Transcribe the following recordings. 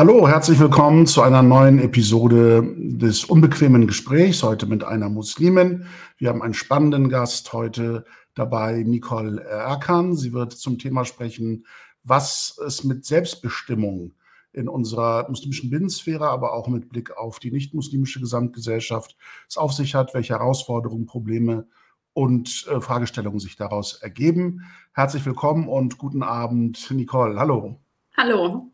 Hallo, herzlich willkommen zu einer neuen Episode des unbequemen Gesprächs, heute mit einer Muslimin. Wir haben einen spannenden Gast heute dabei, Nicole Erkan. Sie wird zum Thema sprechen, was es mit Selbstbestimmung in unserer muslimischen Binnensphäre, aber auch mit Blick auf die nicht-muslimische Gesamtgesellschaft es auf sich hat, welche Herausforderungen, Probleme und äh, Fragestellungen sich daraus ergeben. Herzlich willkommen und guten Abend, Nicole. Hallo. Hallo.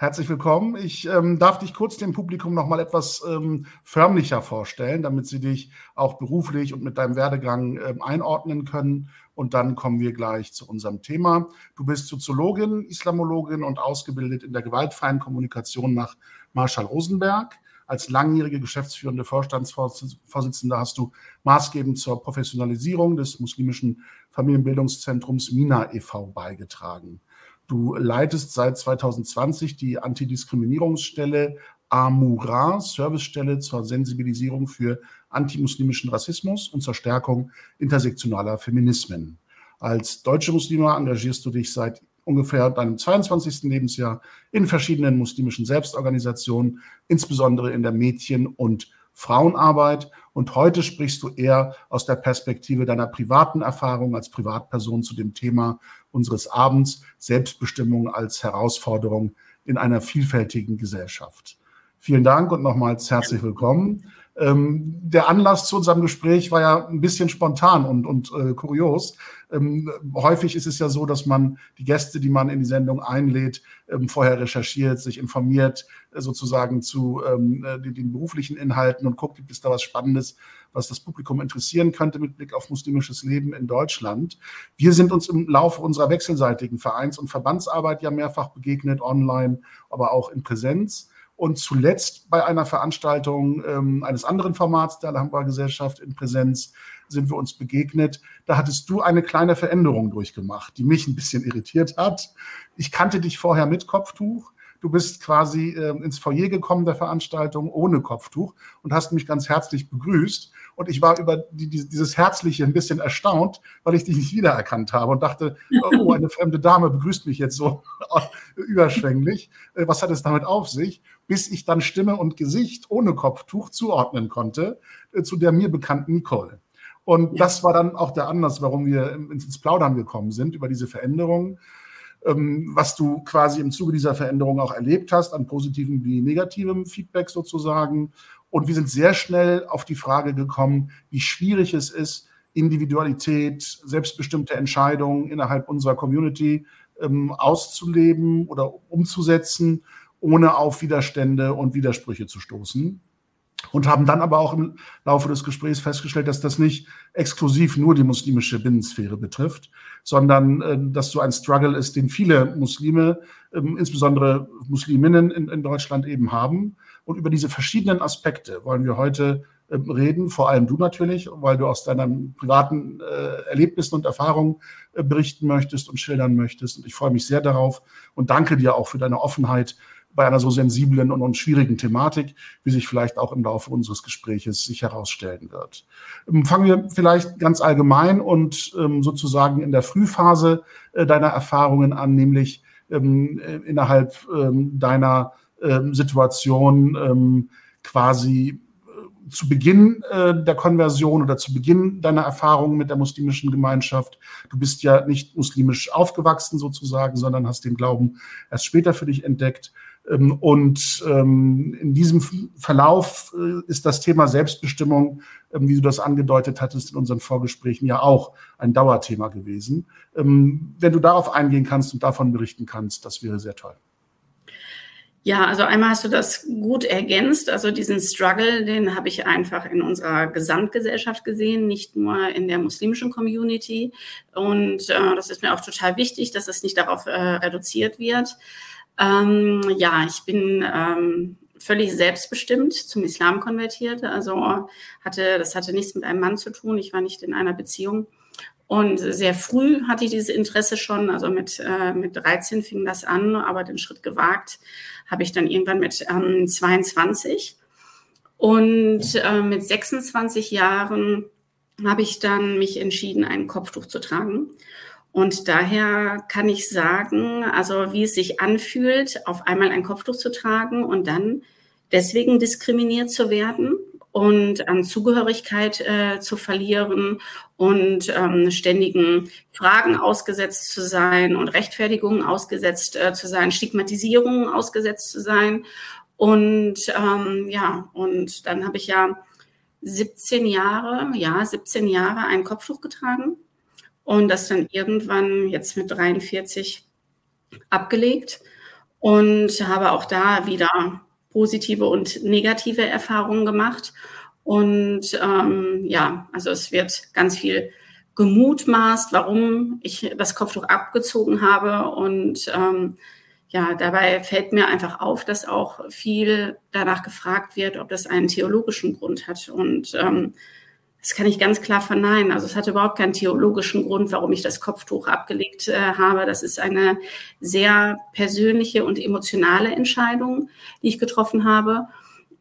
Herzlich willkommen. Ich ähm, darf dich kurz dem Publikum noch mal etwas ähm, förmlicher vorstellen, damit sie dich auch beruflich und mit deinem Werdegang ähm, einordnen können. Und dann kommen wir gleich zu unserem Thema. Du bist Soziologin, Islamologin und ausgebildet in der gewaltfreien Kommunikation nach Marshall Rosenberg. Als langjährige geschäftsführende Vorstandsvorsitzende hast du maßgebend zur Professionalisierung des muslimischen Familienbildungszentrums MINA e.V. beigetragen. Du leitest seit 2020 die Antidiskriminierungsstelle Amura, Servicestelle zur Sensibilisierung für antimuslimischen Rassismus und zur Stärkung intersektionaler Feminismen. Als deutsche Muslime engagierst du dich seit ungefähr deinem 22. Lebensjahr in verschiedenen muslimischen Selbstorganisationen, insbesondere in der Mädchen- und Frauenarbeit. Und heute sprichst du eher aus der Perspektive deiner privaten Erfahrung als Privatperson zu dem Thema unseres Abends, Selbstbestimmung als Herausforderung in einer vielfältigen Gesellschaft. Vielen Dank und nochmals herzlich willkommen. Ähm, der Anlass zu unserem Gespräch war ja ein bisschen spontan und, und äh, kurios. Ähm, häufig ist es ja so, dass man die Gäste, die man in die Sendung einlädt, ähm, vorher recherchiert, sich informiert, äh, sozusagen zu ähm, äh, den, den, beruflichen Inhalten und guckt, gibt es da was Spannendes, was das Publikum interessieren könnte mit Blick auf muslimisches Leben in Deutschland. Wir sind uns im Laufe unserer wechselseitigen Vereins- und Verbandsarbeit ja mehrfach begegnet, online, aber auch in Präsenz. Und zuletzt bei einer Veranstaltung ähm, eines anderen Formats der Alhambra Gesellschaft in Präsenz sind wir uns begegnet. Da hattest du eine kleine Veränderung durchgemacht, die mich ein bisschen irritiert hat. Ich kannte dich vorher mit Kopftuch. Du bist quasi äh, ins Foyer gekommen der Veranstaltung ohne Kopftuch und hast mich ganz herzlich begrüßt. Und ich war über die, die, dieses Herzliche ein bisschen erstaunt, weil ich dich nicht wiedererkannt habe und dachte, oh, eine fremde Dame begrüßt mich jetzt so überschwänglich. Äh, was hat es damit auf sich? Bis ich dann Stimme und Gesicht ohne Kopftuch zuordnen konnte äh, zu der mir bekannten Nicole. Und ja. das war dann auch der Anlass, warum wir ins Plaudern gekommen sind über diese Veränderungen, was du quasi im Zuge dieser Veränderung auch erlebt hast, an positivem wie negativem Feedback sozusagen. Und wir sind sehr schnell auf die Frage gekommen, wie schwierig es ist, Individualität, selbstbestimmte Entscheidungen innerhalb unserer Community ähm, auszuleben oder umzusetzen, ohne auf Widerstände und Widersprüche zu stoßen. Und haben dann aber auch im Laufe des Gesprächs festgestellt, dass das nicht exklusiv nur die muslimische Binnensphäre betrifft, sondern äh, dass so ein Struggle ist, den viele Muslime, äh, insbesondere Musliminnen in, in Deutschland eben haben. Und über diese verschiedenen Aspekte wollen wir heute äh, reden, vor allem du natürlich, weil du aus deinen privaten äh, Erlebnissen und Erfahrungen äh, berichten möchtest und schildern möchtest. Und ich freue mich sehr darauf und danke dir auch für deine Offenheit bei einer so sensiblen und, schwierigen Thematik, wie sich vielleicht auch im Laufe unseres Gespräches sich herausstellen wird. Ähm, fangen wir vielleicht ganz allgemein und ähm, sozusagen in der Frühphase äh, deiner Erfahrungen an, nämlich ähm, äh, innerhalb deiner Situation quasi äh, zu Beginn der Konversion oder zu Beginn deiner Erfahrungen mit der muslimischen Gemeinschaft. Du bist ja nicht muslimisch aufgewachsen sozusagen, sondern hast den Glauben erst später für dich entdeckt. Ähm, und ähm, in diesem Verlauf äh, ist das Thema Selbstbestimmung, ähm, wie du das angedeutet hattest in unseren Vorgesprächen, ja auch ein Dauerthema gewesen. Wenn du darauf eingehen kannst und davon berichten kannst, das wäre sehr toll. Ja, also einmal hast du das gut ergänzt. Also diesen Struggle, den habe ich einfach in unserer Gesamtgesellschaft gesehen, nicht nur in der muslimischen Community. Und äh, das ist mir auch total wichtig, dass es nicht darauf äh, reduziert wird. Ähm, ja, ich bin ähm, völlig selbstbestimmt zum Islam konvertiert. Also hatte, das hatte nichts mit einem Mann zu tun. Ich war nicht in einer Beziehung. Und sehr früh hatte ich dieses Interesse schon, also mit, äh, mit 13 fing das an, aber den Schritt gewagt habe ich dann irgendwann mit ähm, 22. Und äh, mit 26 Jahren habe ich dann mich entschieden, ein Kopftuch zu tragen. Und daher kann ich sagen, also wie es sich anfühlt, auf einmal ein Kopftuch zu tragen und dann deswegen diskriminiert zu werden und an Zugehörigkeit äh, zu verlieren und ähm, ständigen Fragen ausgesetzt zu sein und Rechtfertigungen ausgesetzt äh, zu sein, Stigmatisierungen ausgesetzt zu sein. Und ähm, ja, und dann habe ich ja 17 Jahre, ja, 17 Jahre ein Kopftuch getragen und das dann irgendwann jetzt mit 43 abgelegt und habe auch da wieder positive und negative Erfahrungen gemacht. Und ähm, ja, also es wird ganz viel gemutmaßt, warum ich das Kopftuch abgezogen habe. Und ähm, ja, dabei fällt mir einfach auf, dass auch viel danach gefragt wird, ob das einen theologischen Grund hat. Und ähm, das kann ich ganz klar verneinen. Also es hat überhaupt keinen theologischen Grund, warum ich das Kopftuch abgelegt äh, habe. Das ist eine sehr persönliche und emotionale Entscheidung, die ich getroffen habe.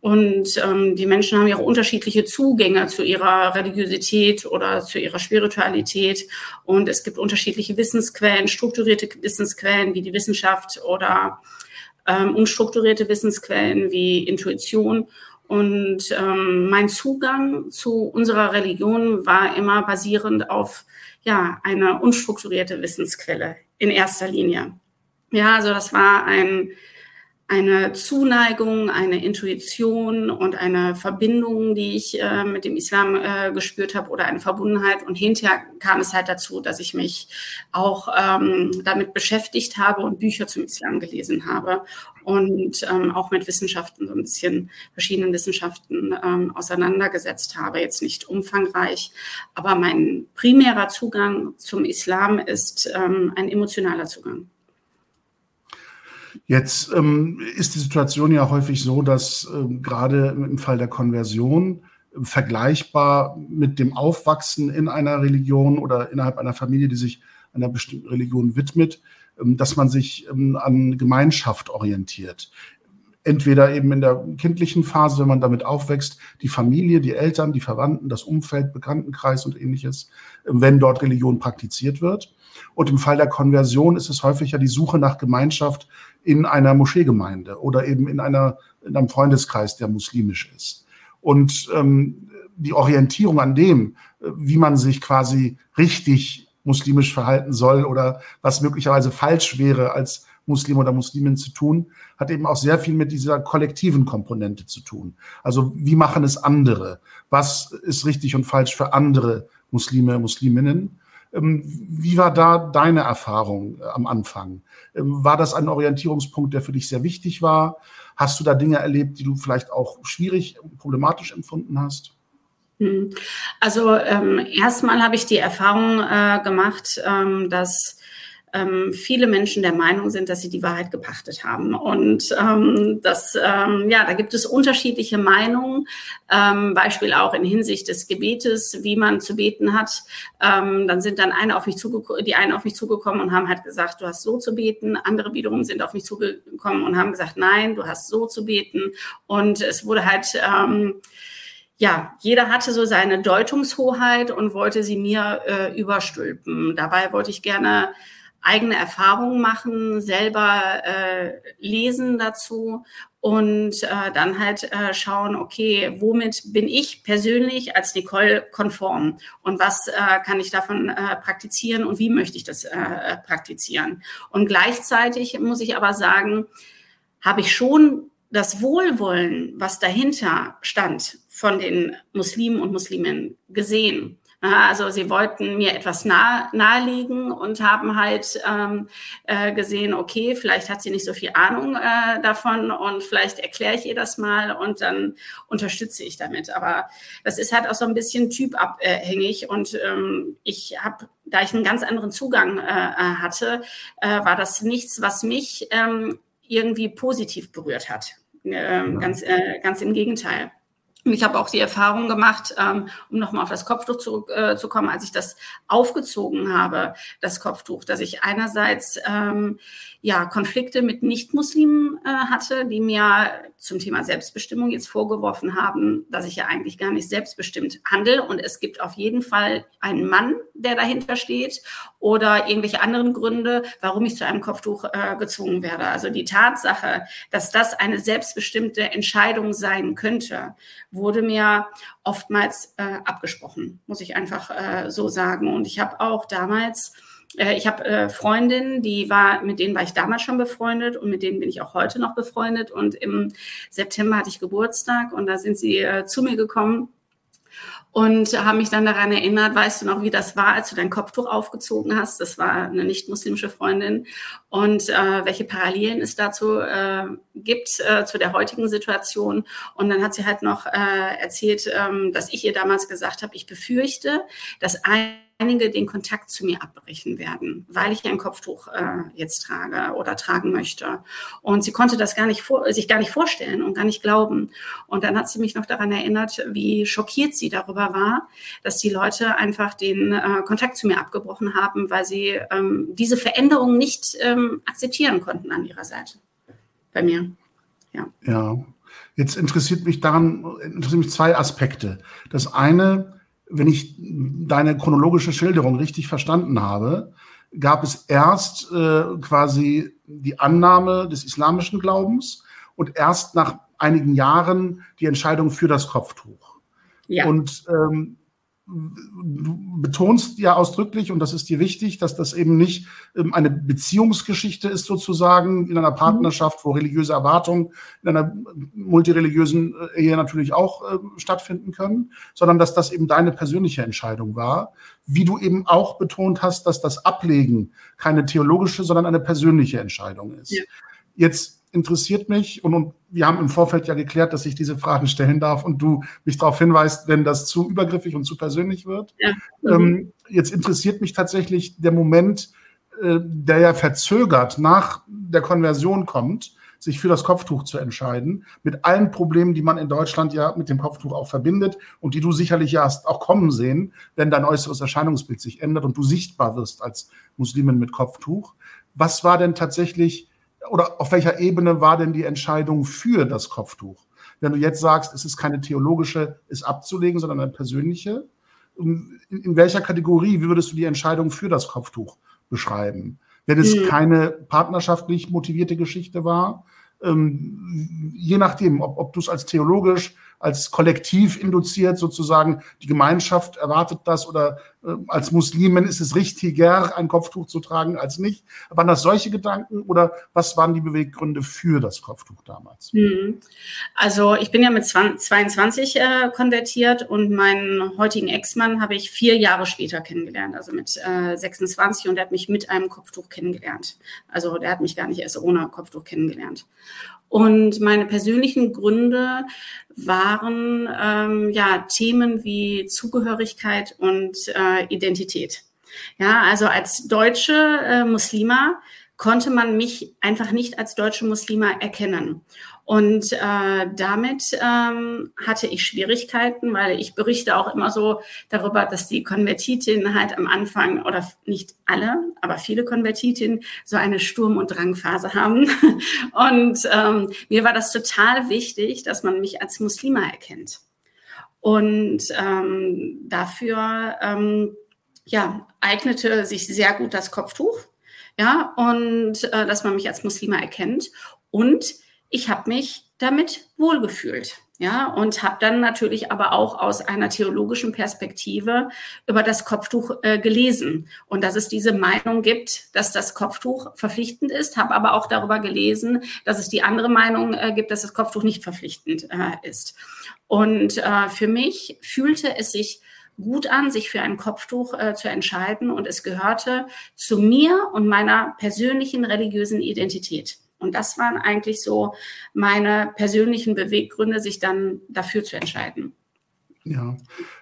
Und ähm, die Menschen haben ja auch unterschiedliche Zugänge zu ihrer Religiosität oder zu ihrer Spiritualität. Und es gibt unterschiedliche Wissensquellen, strukturierte Wissensquellen wie die Wissenschaft oder ähm, unstrukturierte Wissensquellen wie Intuition. Und ähm, mein Zugang zu unserer Religion war immer basierend auf ja eine unstrukturierte Wissensquelle in erster Linie. Ja, also das war ein eine Zuneigung, eine Intuition und eine Verbindung, die ich äh, mit dem Islam äh, gespürt habe oder eine Verbundenheit. Und hinterher kam es halt dazu, dass ich mich auch ähm, damit beschäftigt habe und Bücher zum Islam gelesen habe und ähm, auch mit Wissenschaften, so ein bisschen verschiedenen Wissenschaften ähm, auseinandergesetzt habe. Jetzt nicht umfangreich, aber mein primärer Zugang zum Islam ist ähm, ein emotionaler Zugang. Jetzt ähm, ist die Situation ja häufig so, dass ähm, gerade im Fall der Konversion äh, vergleichbar mit dem Aufwachsen in einer Religion oder innerhalb einer Familie, die sich einer bestimmten Religion widmet, ähm, dass man sich ähm, an Gemeinschaft orientiert. Entweder eben in der kindlichen Phase, wenn man damit aufwächst, die Familie, die Eltern, die Verwandten, das Umfeld, Bekanntenkreis und ähnliches, äh, wenn dort Religion praktiziert wird. Und im Fall der Konversion ist es häufig ja die Suche nach Gemeinschaft in einer Moscheegemeinde oder eben in, einer, in einem Freundeskreis, der muslimisch ist. Und ähm, die Orientierung an dem, äh, wie man sich quasi richtig muslimisch verhalten soll oder was möglicherweise falsch wäre, als Muslim oder Muslimin zu tun, hat eben auch sehr viel mit dieser kollektiven Komponente zu tun. Also wie machen es andere? Was ist richtig und falsch für andere Muslime, Musliminnen? Ähm, wie war da deine Erfahrung äh, am Anfang? Ähm, war das ein Orientierungspunkt, der für dich sehr wichtig war? Hast du da Dinge erlebt, die du vielleicht auch schwierig, problematisch empfunden hast? Hm. Also ähm, erstmal habe ich die Erfahrung äh, gemacht, ähm, dass ähm, viele Menschen der Meinung sind, dass sie die Wahrheit gepachtet haben. Und ähm, das, ähm, ja, da gibt es unterschiedliche Meinungen, ähm, Beispiel auch in Hinsicht des Gebetes, wie man zu beten hat. Ähm, dann sind dann eine auf mich zugekommen, die einen auf mich zugekommen und haben halt gesagt, du hast so zu beten. Andere wiederum sind auf mich zugekommen und haben gesagt, nein, du hast so zu beten. Und es wurde halt ähm, ja, jeder hatte so seine Deutungshoheit und wollte sie mir äh, überstülpen. Dabei wollte ich gerne eigene Erfahrungen machen, selber äh, lesen dazu und äh, dann halt äh, schauen, okay, womit bin ich persönlich als Nicole konform und was äh, kann ich davon äh, praktizieren und wie möchte ich das äh, praktizieren. Und gleichzeitig muss ich aber sagen, habe ich schon das Wohlwollen, was dahinter stand, von den Muslimen und Musliminnen gesehen. Also sie wollten mir etwas nahe, nahelegen und haben halt ähm, äh, gesehen, okay, vielleicht hat sie nicht so viel Ahnung äh, davon und vielleicht erkläre ich ihr das mal und dann unterstütze ich damit. Aber das ist halt auch so ein bisschen typabhängig und ähm, ich habe, da ich einen ganz anderen Zugang äh, äh hatte, äh, war das nichts, was mich ähm, irgendwie positiv berührt hat. Ähm, ganz, äh, ganz im Gegenteil. Ich habe auch die Erfahrung gemacht, ähm, um nochmal auf das Kopftuch zurückzukommen, äh, als ich das aufgezogen habe, das Kopftuch, dass ich einerseits ähm, ja, Konflikte mit Nichtmuslimen äh, hatte, die mir zum Thema Selbstbestimmung jetzt vorgeworfen haben, dass ich ja eigentlich gar nicht selbstbestimmt handle. Und es gibt auf jeden Fall einen Mann, der dahinter steht oder irgendwelche anderen Gründe, warum ich zu einem Kopftuch äh, gezwungen werde. Also die Tatsache, dass das eine selbstbestimmte Entscheidung sein könnte, wurde mir oftmals äh, abgesprochen, muss ich einfach äh, so sagen. Und ich habe auch damals ich habe äh, Freundinnen, die war, mit denen war ich damals schon befreundet und mit denen bin ich auch heute noch befreundet. Und im September hatte ich Geburtstag und da sind sie äh, zu mir gekommen und haben mich dann daran erinnert, weißt du noch, wie das war, als du dein Kopftuch aufgezogen hast? Das war eine nicht-muslimische Freundin. Und äh, welche Parallelen es dazu äh, gibt äh, zu der heutigen Situation. Und dann hat sie halt noch äh, erzählt, ähm, dass ich ihr damals gesagt habe, ich befürchte, dass ein einige den Kontakt zu mir abbrechen werden, weil ich ein Kopftuch äh, jetzt trage oder tragen möchte. Und sie konnte das gar nicht vor, sich gar nicht vorstellen und gar nicht glauben. Und dann hat sie mich noch daran erinnert, wie schockiert sie darüber war, dass die Leute einfach den äh, Kontakt zu mir abgebrochen haben, weil sie ähm, diese Veränderung nicht ähm, akzeptieren konnten an ihrer Seite. Bei mir. Ja. ja. Jetzt interessiert mich daran, interessiert mich zwei Aspekte. Das eine, wenn ich deine chronologische Schilderung richtig verstanden habe, gab es erst äh, quasi die Annahme des islamischen Glaubens und erst nach einigen Jahren die Entscheidung für das Kopftuch. Ja. Und ähm, du betonst ja ausdrücklich, und das ist dir wichtig, dass das eben nicht ähm, eine Beziehungsgeschichte ist, sozusagen, in einer Partnerschaft, wo religiöse Erwartungen in einer multireligiösen äh, Ehe natürlich auch äh, stattfinden können, sondern dass das eben deine persönliche Entscheidung war. Wie du eben auch betont hast, dass das Ablegen keine theologische, sondern eine persönliche Entscheidung ist. Ja. Jetzt interessiert mich und, und, wir haben im Vorfeld ja geklärt, dass ich diese Fragen stellen darf und du mich darauf hinweist, wenn das zu übergriffig und zu persönlich wird. Ja. Ähm, jetzt interessiert mich tatsächlich der Moment, äh, der ja verzögert nach der Konversion kommt, sich für das Kopftuch zu entscheiden, mit allen Problemen, die man in Deutschland ja mit dem Kopftuch auch verbindet und die du sicherlich ja hast auch kommen sehen, wenn dein äußeres Erscheinungsbild sich ändert und du sichtbar wirst als Muslimin mit Kopftuch. Was war denn tatsächlich oder auf welcher Ebene war denn die Entscheidung für das Kopftuch? Wenn du jetzt sagst, es ist keine theologische, ist abzulegen, sondern eine persönliche, in, in welcher Kategorie würdest du die Entscheidung für das Kopftuch beschreiben? Wenn es mhm. keine partnerschaftlich motivierte Geschichte war, ähm, je nachdem, ob, ob du es als theologisch, als Kollektiv induziert sozusagen, die Gemeinschaft erwartet das oder äh, als Muslimin ist es richtiger, ein Kopftuch zu tragen als nicht. Waren das solche Gedanken oder was waren die Beweggründe für das Kopftuch damals? Hm. Also ich bin ja mit 20, 22 äh, konvertiert und meinen heutigen Ex-Mann habe ich vier Jahre später kennengelernt, also mit äh, 26 und er hat mich mit einem Kopftuch kennengelernt. Also der hat mich gar nicht erst ohne Kopftuch kennengelernt. Und meine persönlichen Gründe waren ähm, ja Themen wie Zugehörigkeit und äh, Identität. Ja, also als deutsche äh, Muslima konnte man mich einfach nicht als deutsche Muslima erkennen. Und äh, damit ähm, hatte ich Schwierigkeiten, weil ich berichte auch immer so darüber, dass die Konvertitinnen halt am Anfang, oder nicht alle, aber viele Konvertitinnen so eine Sturm- und Drangphase haben. Und ähm, mir war das total wichtig, dass man mich als Muslima erkennt. Und ähm, dafür ähm, ja, eignete sich sehr gut das Kopftuch, ja, und äh, dass man mich als Muslima erkennt. Und ich habe mich damit wohlgefühlt. Ja, und habe dann natürlich aber auch aus einer theologischen Perspektive über das Kopftuch äh, gelesen und dass es diese Meinung gibt, dass das Kopftuch verpflichtend ist, habe aber auch darüber gelesen, dass es die andere Meinung äh, gibt, dass das Kopftuch nicht verpflichtend äh, ist. Und äh, für mich fühlte es sich gut an, sich für ein Kopftuch äh, zu entscheiden und es gehörte zu mir und meiner persönlichen religiösen Identität. Und das waren eigentlich so meine persönlichen Beweggründe, sich dann dafür zu entscheiden. Ja,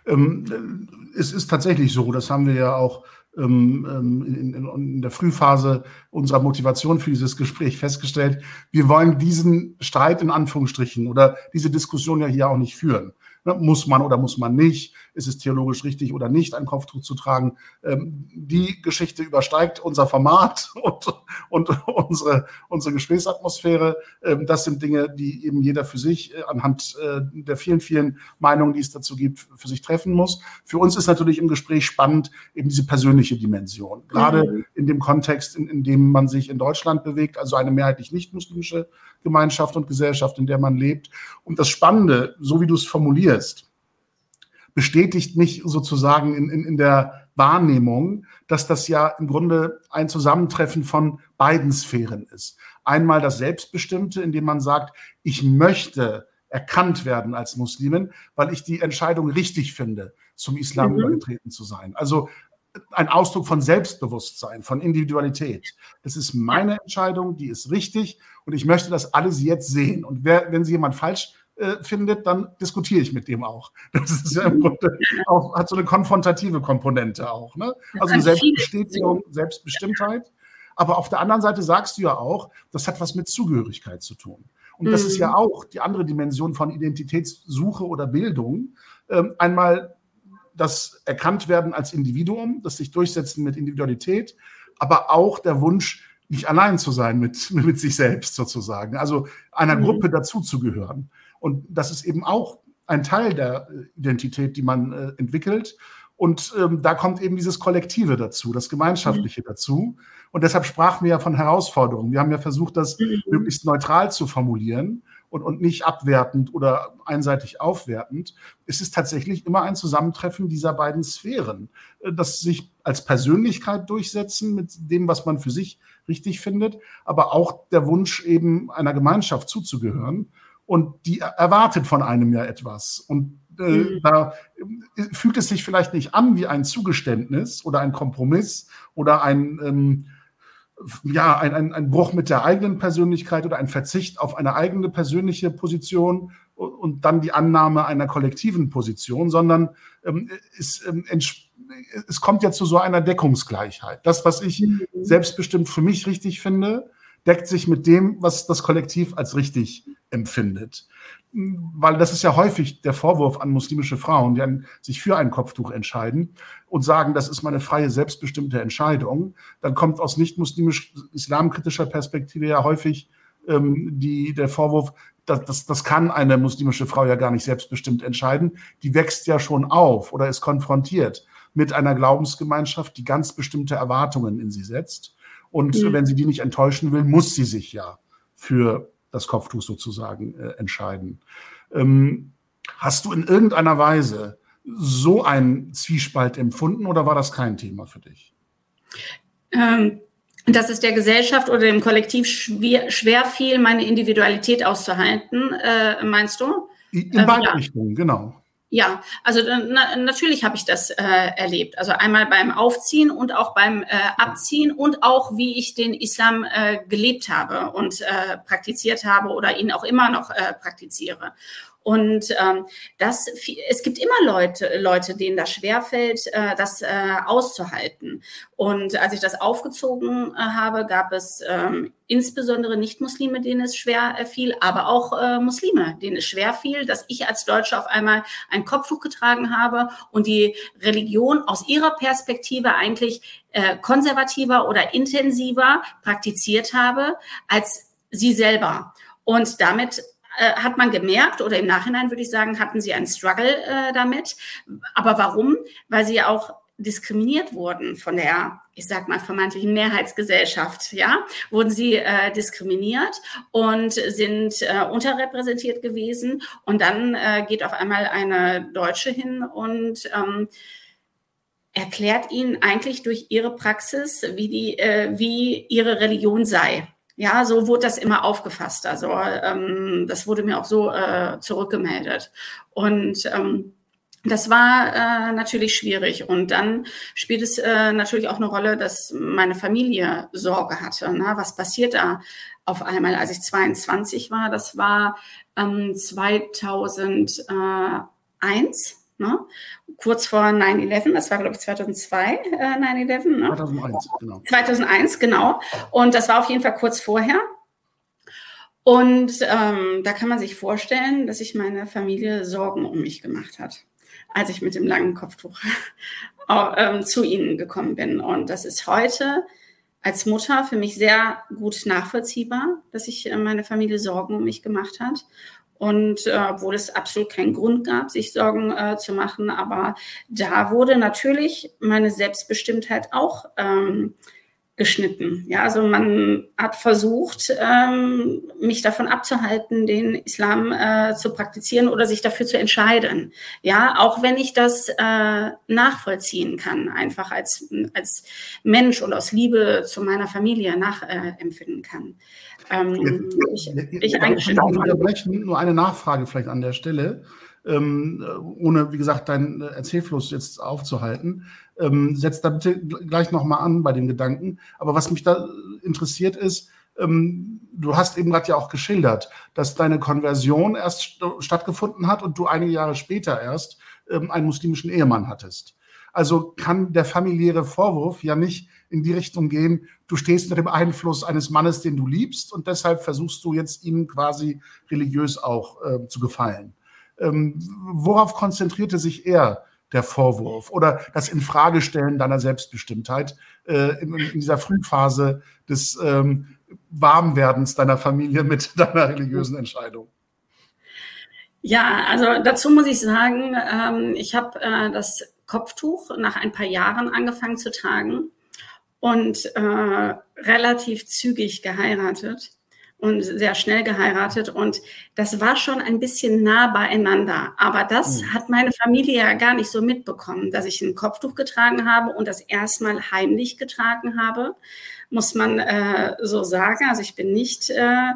ähm, es ist tatsächlich so, das haben wir ja auch ähm, ähm in, der Frühphase unserer Motivation für dieses Gespräch festgestellt. Wir wollen diesen Streit in Anführungsstrichen oder diese Diskussion ja hier auch nicht führen. Ne, muss man oder muss man nicht? Ist es theologisch richtig oder nicht, ein Kopftuch zu tragen? Ähm, die Geschichte übersteigt unser Format und, und unsere, unsere Gesprächsatmosphäre. Ähm, das sind Dinge, die eben jeder für sich äh, anhand äh, der vielen, vielen Meinungen, die es dazu gibt, für sich treffen muss. Für uns ist natürlich im Gespräch spannend eben diese persönliche Dimension. Gerade mhm. in dem Kontext, in, in dem man sich in Deutschland bewegt, also eine mehrheitlich nicht muslimische Gemeinschaft und Gesellschaft, in der man lebt. Und das Spannende, so wie du es formulierst, bestätigt mich sozusagen in, in, in der Wahrnehmung, dass das ja im Grunde ein Zusammentreffen von beiden Sphären ist. Einmal das Selbstbestimmte, indem man sagt, ich möchte erkannt werden als Muslimin, weil ich die Entscheidung richtig finde, zum Islam mhm. übergetreten zu sein. Also ein Ausdruck von Selbstbewusstsein, von Individualität. Das ist meine Entscheidung, die ist richtig und ich möchte, dass alle sie jetzt sehen. Und wer, wenn sie jemand falsch äh, findet, dann diskutiere ich mit dem auch. Das ist ja im Grunde auch, hat so eine konfrontative Komponente auch. Ne? Also Selbstbestätigung, Selbstbestimmtheit. Aber auf der anderen Seite sagst du ja auch, das hat was mit Zugehörigkeit zu tun. Und das ist ja mhm. auch die andere Dimension von Identitätssuche oder Bildung. Ähm, einmal das Erkanntwerden als Individuum, das sich durchsetzen mit Individualität, aber auch der Wunsch, nicht allein zu sein mit, mit sich selbst sozusagen, also einer mhm. Gruppe dazuzugehören. Und das ist eben auch ein Teil der äh, Identität, die man äh, entwickelt. Und ähm, da kommt eben dieses Kollektive dazu, das Gemeinschaftliche mhm. dazu. Und deshalb sprachen wir ja von Herausforderungen. Wir haben ja versucht, das mhm. möglichst neutral zu formulieren und, und nicht abwertend oder einseitig aufwertend. Es ist tatsächlich immer ein Zusammentreffen dieser beiden Sphären, äh, das sich als Persönlichkeit durchsetzen mit dem, was man für sich richtig findet, aber auch der Wunsch eben einer Gemeinschaft zuzugehören. Und die erwartet von einem ja etwas. Und äh, mhm. da äh, fühlt es sich vielleicht nicht an wie ein Zugeständnis oder ein Kompromiss oder ein ähm, ja, ein, ein, ein Bruch mit der eigenen Persönlichkeit oder ein Verzicht auf eine eigene persönliche Position und, und dann die Annahme einer kollektiven Position, sondern ähm, es, ähm, es kommt ja zu so einer Deckungsgleichheit. Das, was ich mhm. selbstbestimmt für mich richtig finde, deckt sich mit dem, was das Kollektiv als richtig empfindet weil das ist ja häufig der Vorwurf an muslimische Frauen, die sich für ein Kopftuch entscheiden und sagen, das ist meine freie, selbstbestimmte Entscheidung, dann kommt aus nicht-muslimisch-islamkritischer Perspektive ja häufig ähm, die, der Vorwurf, das, das, das kann eine muslimische Frau ja gar nicht selbstbestimmt entscheiden. Die wächst ja schon auf oder ist konfrontiert mit einer Glaubensgemeinschaft, die ganz bestimmte Erwartungen in sie setzt. Und mhm. wenn sie die nicht enttäuschen will, muss sie sich ja für das Kopftuch sozusagen äh, entscheiden. Ähm, hast du in irgendeiner Weise so einen Zwiespalt empfunden oder war das kein Thema für dich? Ähm, dass es der Gesellschaft oder dem Kollektiv schwer, schwer fiel, meine Individualität auszuhalten, äh, meinst du? In beide ähm, ja. Richtungen, genau. Ja, also na, natürlich habe ich das äh, erlebt. Also einmal beim Aufziehen und auch beim äh, Abziehen und auch wie ich den Islam äh, gelebt habe und äh, praktiziert habe oder ihn auch immer noch äh, praktiziere. Und ähm, das, es gibt immer Leute, Leute, denen das schwerfällt, äh, das äh, auszuhalten. Und als ich das aufgezogen äh, habe, gab es ähm, insbesondere Nicht-Muslime, denen es schwer äh, fiel, aber auch äh, Muslime, denen es schwer fiel, dass ich als Deutsche auf einmal ein Kopftuch getragen habe und die Religion aus ihrer Perspektive eigentlich äh, konservativer oder intensiver praktiziert habe als sie selber. Und damit äh, hat man gemerkt, oder im Nachhinein würde ich sagen, hatten sie einen Struggle äh, damit. Aber warum? Weil sie auch diskriminiert wurden von der, ich sag mal, vermeintlichen Mehrheitsgesellschaft, ja, wurden sie äh, diskriminiert und sind äh, unterrepräsentiert gewesen. Und dann äh, geht auf einmal eine Deutsche hin und ähm, erklärt ihnen eigentlich durch ihre Praxis, wie die, äh, wie ihre Religion sei. Ja, so wurde das immer aufgefasst. Also ähm, das wurde mir auch so äh, zurückgemeldet. Und ähm, das war äh, natürlich schwierig. Und dann spielt es äh, natürlich auch eine Rolle, dass meine Familie Sorge hatte. Ne? Was passiert da auf einmal, als ich 22 war? Das war ähm, 2001. Ne? Kurz vor 9-11, das war, glaube ich, 2002, äh, 9-11. Ne? 2001, genau. 2001, genau. Und das war auf jeden Fall kurz vorher. Und ähm, da kann man sich vorstellen, dass sich meine Familie Sorgen um mich gemacht hat, als ich mit dem langen Kopftuch äh, zu ihnen gekommen bin. Und das ist heute als Mutter für mich sehr gut nachvollziehbar, dass sich äh, meine Familie Sorgen um mich gemacht hat. Und äh, obwohl es absolut keinen Grund gab, sich Sorgen äh, zu machen, aber da wurde natürlich meine Selbstbestimmtheit auch ähm, geschnitten. Ja, also man hat versucht, ähm, mich davon abzuhalten, den Islam äh, zu praktizieren oder sich dafür zu entscheiden. Ja, auch wenn ich das äh, nachvollziehen kann, einfach als, als Mensch und aus Liebe zu meiner Familie nachempfinden äh, kann. Ähm, ich, ich, ich unterbrechen, nur eine Nachfrage vielleicht an der Stelle ähm, ohne, wie gesagt, deinen Erzählfluss jetzt aufzuhalten. Ähm, setz da bitte gleich nochmal an bei den Gedanken. Aber was mich da interessiert ist, ähm, du hast eben gerade ja auch geschildert, dass deine Konversion erst st stattgefunden hat und du einige Jahre später erst ähm, einen muslimischen Ehemann hattest. Also kann der familiäre Vorwurf ja nicht in die Richtung gehen, du stehst unter dem Einfluss eines Mannes, den du liebst und deshalb versuchst du jetzt ihm quasi religiös auch äh, zu gefallen. Ähm, worauf konzentrierte sich er, der Vorwurf oder das Infragestellen deiner Selbstbestimmtheit äh, in, in, dieser Frühphase des ähm, Warmwerdens deiner Familie mit deiner religiösen Entscheidung? Ja, also dazu muss ich sagen, ähm, ich habe äh, das Kopftuch nach ein paar Jahren angefangen zu tragen und äh, relativ zügig geheiratet und sehr schnell geheiratet und das war schon ein bisschen nah beieinander. Aber das mhm. hat meine Familie ja gar nicht so mitbekommen, dass ich ein Kopftuch getragen habe und das erstmal heimlich getragen habe, muss man äh, so sagen. Also ich bin nicht äh,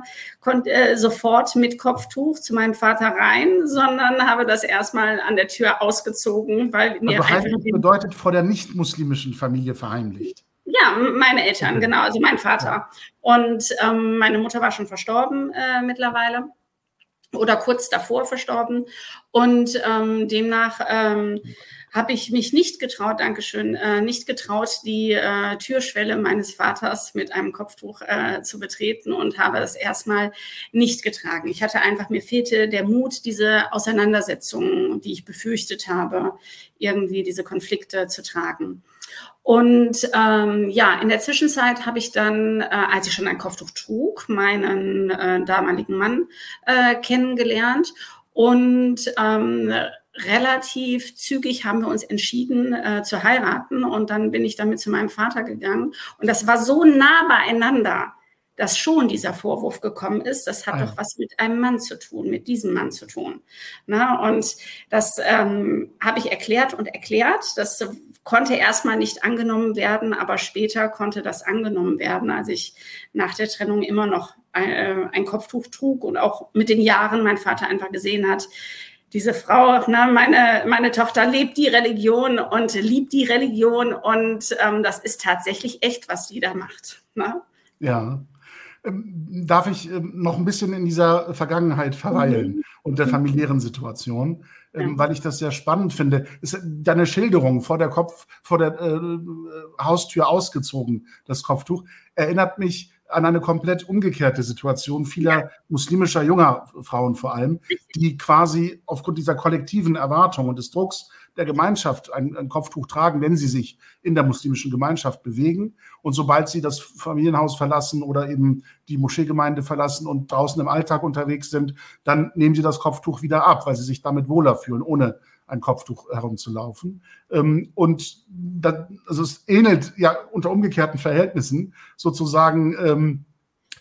äh, sofort mit Kopftuch zu meinem Vater rein, sondern habe das erstmal an der Tür ausgezogen, weil mir also einfach bedeutet vor der nicht muslimischen Familie verheimlicht. Ja, meine Eltern, genau, also mein Vater. Und ähm, meine Mutter war schon verstorben äh, mittlerweile oder kurz davor verstorben. Und ähm, demnach ähm, habe ich mich nicht getraut, Dankeschön, äh, nicht getraut, die äh, Türschwelle meines Vaters mit einem Kopftuch äh, zu betreten und habe es erstmal nicht getragen. Ich hatte einfach, mir fehlte der Mut, diese Auseinandersetzungen, die ich befürchtet habe, irgendwie diese Konflikte zu tragen. Und ähm, ja, in der Zwischenzeit habe ich dann, äh, als ich schon ein Kopftuch trug, meinen äh, damaligen Mann äh, kennengelernt. Und ähm, relativ zügig haben wir uns entschieden äh, zu heiraten. Und dann bin ich damit zu meinem Vater gegangen. Und das war so nah beieinander dass schon dieser Vorwurf gekommen ist, das hat ah, doch was mit einem Mann zu tun, mit diesem Mann zu tun. Na, und das ähm, habe ich erklärt und erklärt. Das konnte erstmal nicht angenommen werden, aber später konnte das angenommen werden, als ich nach der Trennung immer noch ein, äh, ein Kopftuch trug und auch mit den Jahren mein Vater einfach gesehen hat, diese Frau, na, meine, meine Tochter lebt die Religion und liebt die Religion und ähm, das ist tatsächlich echt, was die da macht. Na? Ja, ähm, darf ich ähm, noch ein bisschen in dieser Vergangenheit verweilen mhm. und der familiären Situation, ähm, weil ich das sehr spannend finde. Ist deine Schilderung vor der Kopf, vor der äh, Haustür ausgezogen, das Kopftuch, erinnert mich an eine komplett umgekehrte Situation vieler muslimischer junger Frauen vor allem, die quasi aufgrund dieser kollektiven Erwartung und des Drucks der Gemeinschaft ein, ein, Kopftuch tragen, wenn sie sich in der muslimischen Gemeinschaft bewegen. Und sobald sie das Familienhaus verlassen oder eben die Moscheegemeinde verlassen und draußen im Alltag unterwegs sind, dann nehmen sie das Kopftuch wieder ab, weil sie sich damit wohler fühlen, ohne ein Kopftuch herumzulaufen. Ähm, und das, also es ähnelt ja unter umgekehrten Verhältnissen sozusagen ähm,